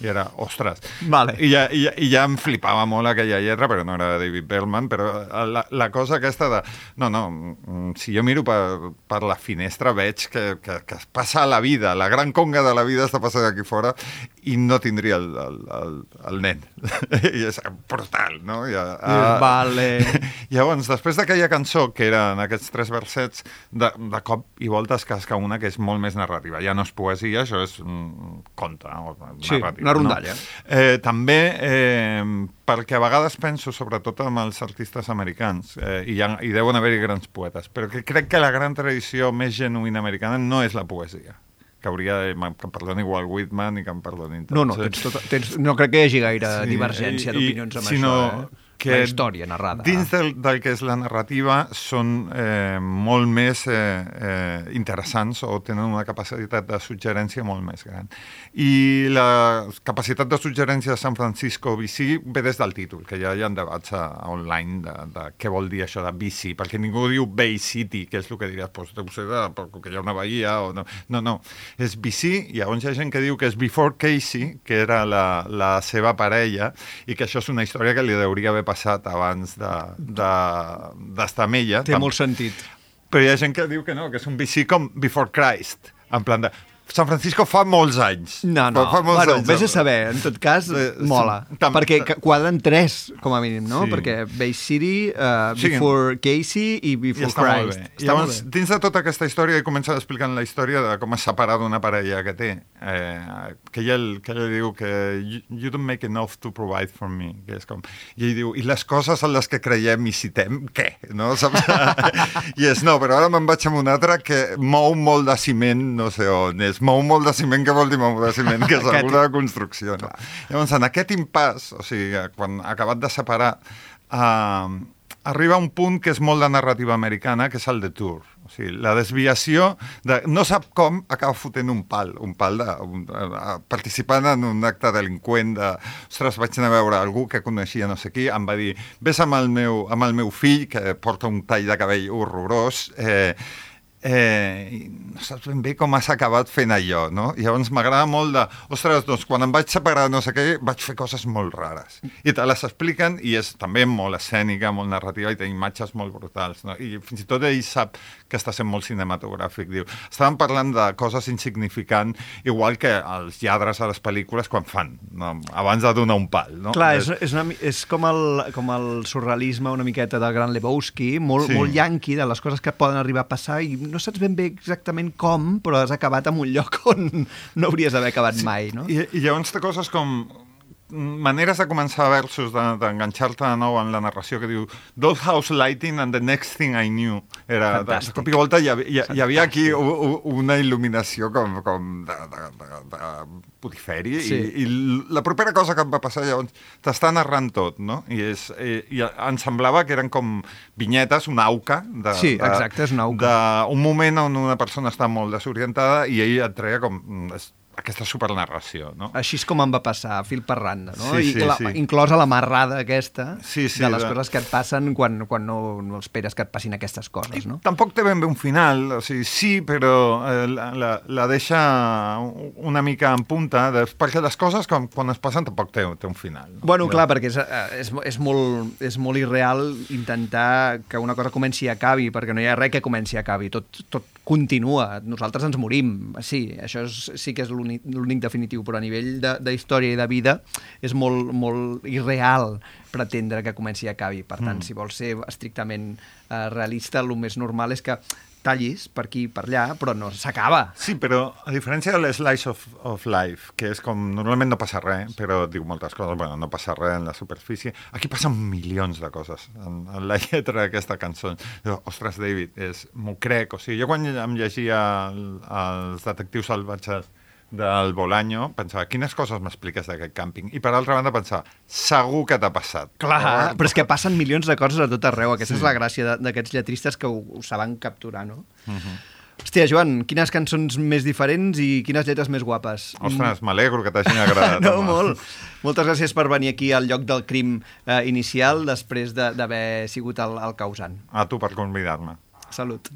Speaker 5: I era, ostres.
Speaker 3: Vale.
Speaker 5: I ja, i, ja, I ja em flipava molt aquella lletra, però no era de David Berman, però la, la cosa aquesta de... No, no, mm, si jo miro per, per la finestra veig que, que, que es passa la vida, la gran conga de la vida està passant aquí fora i no tindria el, el, el, el nen. (laughs) I és brutal, no? I,
Speaker 3: Ah, vale. (laughs)
Speaker 5: Llavors, després d'aquella cançó, que eren aquests tres versets, de, de cop i volta es casca una que és molt més narrativa. Ja no és poesia, això és mm, conte, o
Speaker 3: Sí,
Speaker 5: narrativa.
Speaker 3: Una rondalla.
Speaker 5: No? Eh, també eh, perquè a vegades penso, sobretot amb els artistes americans, eh, i, hi ha, hi deuen haver-hi grans poetes, però que crec que la gran tradició més genuïna americana no és la poesia que hauria de, que em perdoni Walt Whitman i que em perdonin tots.
Speaker 3: No, no, tens tot, tens, no crec que hi hagi gaire
Speaker 5: Sí,
Speaker 3: divergència
Speaker 5: i-
Speaker 3: d'opinions amb
Speaker 5: sinó
Speaker 3: això. Eh?
Speaker 5: Que
Speaker 3: la història narrada.
Speaker 5: Dins del, del que és la narrativa són eh, molt més eh, eh, interessants o tenen una capacitat de suggerència molt més gran. I la capacitat de suggerència de San Francisco BC ve des del títol, que ja hi ha debats a, a online de, de què vol dir això de BC, perquè ningú diu Bay City, que és el que diries, doncs deu ser de, perquè hi ha una bahia o no. No, no, és BC, i llavors hi ha gent que diu que és Before Casey, que era la, la seva parella, i que això és una història que li hauria haver passat abans d'estar de, d'estar amb ella.
Speaker 3: Té molt sentit.
Speaker 5: Però hi ha gent que diu que no, que és un BC com Before Christ, en plan de... San Francisco fa molts anys.
Speaker 3: No, no,
Speaker 5: Fa, fa molts
Speaker 3: bueno,
Speaker 5: anys.
Speaker 3: vés a saber, en tot cas,
Speaker 5: Eh,
Speaker 3: mola.
Speaker 5: tam-
Speaker 3: perquè quadren tres, com a mínim, no?
Speaker 5: Sí.
Speaker 3: Perquè Bay City, uh,
Speaker 5: Sí.
Speaker 3: Before Casey i
Speaker 5: I
Speaker 3: Before
Speaker 5: està molt
Speaker 3: Christ.
Speaker 5: bé.
Speaker 3: Està
Speaker 5: Llavors,
Speaker 3: molt bé.
Speaker 5: dins de tota aquesta història, ell comença explicant la història de com es separa d'una parella que té, eh, que, ella, que ella diu que you, you don't make enough to provide for me, que és com... I ell diu, i les coses en les que creiem i citem, què? No? (laughs) Saps? I és, no, però ara me'n vaig amb una altra que mou molt de ciment, no sé on és, mou molt de ciment, què vol dir mou de ciment? Que és alguna construcció, no? Llavors, en aquest impàs, o sigui, quan ha acabat de separar, eh, arriba un punt que és molt de narrativa americana, que és el de Tour. O sigui, la desviació de... No sap com acaba fotent un pal, un pal de... Un, uh, participant en un acte delinqüent de... Ostres, vaig anar a veure algú que coneixia no sé qui, em va dir, vés amb el meu, amb el meu fill, que porta un tall de cabell horrorós, eh, eh, no saps ben bé com has acabat fent allò, no? I llavors m'agrada molt de, ostres, doncs quan em vaig separar no sé què, vaig fer coses molt rares. I te les expliquen i és també molt escènica, molt narrativa i té imatges molt brutals, no? I fins i tot ell sap que està sent molt cinematogràfic, diu. Estàvem parlant de coses insignificants, igual que els lladres a les pel·lícules quan fan, no? abans de donar un pal, no?
Speaker 3: Clar, és, és, una, és com, el, com el surrealisme una miqueta del Gran Lebowski, molt,
Speaker 5: sí.
Speaker 3: molt yanqui de les coses que poden arribar a passar i no no saps ben bé exactament com, però has acabat en un lloc (laughs) on no hauries d'haver acabat mai, no?
Speaker 5: I, I llavors té coses com maneres de començar versos, de- d'enganxar-te de, nou en la narració que diu Those house lighting and the next thing I knew. Era, de, de
Speaker 3: Fantàstic.
Speaker 5: cop i volta hi, havia- hi, hi havia aquí u, u, una il·luminació com, com de, de, de, de putiferi
Speaker 3: Sí.
Speaker 5: i, i la propera cosa que em va passar llavors t'està narrant tot, no? I, és, i, i em semblava que eren com vinyetes, una auca de,
Speaker 3: Sí,
Speaker 5: de,
Speaker 3: exacte, és una auca.
Speaker 5: d'un moment on una persona està molt desorientada i ell et treia com aquesta supernarració, no?
Speaker 3: Així és com em va passar, fil per randa, no?
Speaker 5: Sí,
Speaker 3: I
Speaker 5: sí,
Speaker 3: la,
Speaker 5: sí.
Speaker 3: inclosa la marrada aquesta
Speaker 5: Sí, sí,
Speaker 3: de les
Speaker 5: de-
Speaker 3: coses que et passen quan, quan no, no esperes que et passin aquestes coses, no?
Speaker 5: Tampoc té ben bé un final, o sigui, sí, però eh, la, la, la deixa una mica en punta, de, perquè les coses com, quan es passen tampoc té, té un final. No?
Speaker 3: Bueno, clar, perquè és, eh, és, és, molt, és molt irreal intentar que una cosa comenci i acabi, perquè no hi ha res que comenci i acabi, tot, tot continua, nosaltres ens morim, sí, això és, sí que és l'únic l'únic definitiu, però a nivell de, de història i de vida és molt, molt irreal pretendre que comenci i acabi. Per tant, mm. si vols ser estrictament eh, realista, el més normal és que tallis per aquí i per allà, però no s'acaba.
Speaker 5: Sí, però a diferència de l'Slice of, of Life, que és com, normalment no passa res, però diu moltes coses, bueno, no passa res en la superfície, aquí passen milions de coses en, en la lletra d'aquesta cançó. Diu, Ostres, David, és, m'ho crec, o sigui, jo quan em llegia el, els detectius salvatges del Bolaño, pensava, quines coses m'expliques d'aquest càmping? I per altra banda pensava, segur que t'ha passat.
Speaker 3: Clar, però és que passen milions de coses a tot arreu. Aquesta sí. és la gràcia de- d'aquests lletristes que ho, ho saben capturar, no? Uh -huh. Hòstia, Joan, quines cançons més diferents i quines lletres més guapes.
Speaker 5: Ostres, m'alegro que t'hagin agradat. (laughs)
Speaker 3: no,
Speaker 5: home.
Speaker 3: molt. Moltes gràcies per venir aquí al lloc del crim eh, inicial després de- d'haver sigut el, el causant.
Speaker 5: A tu per convidar-me.
Speaker 3: Salut.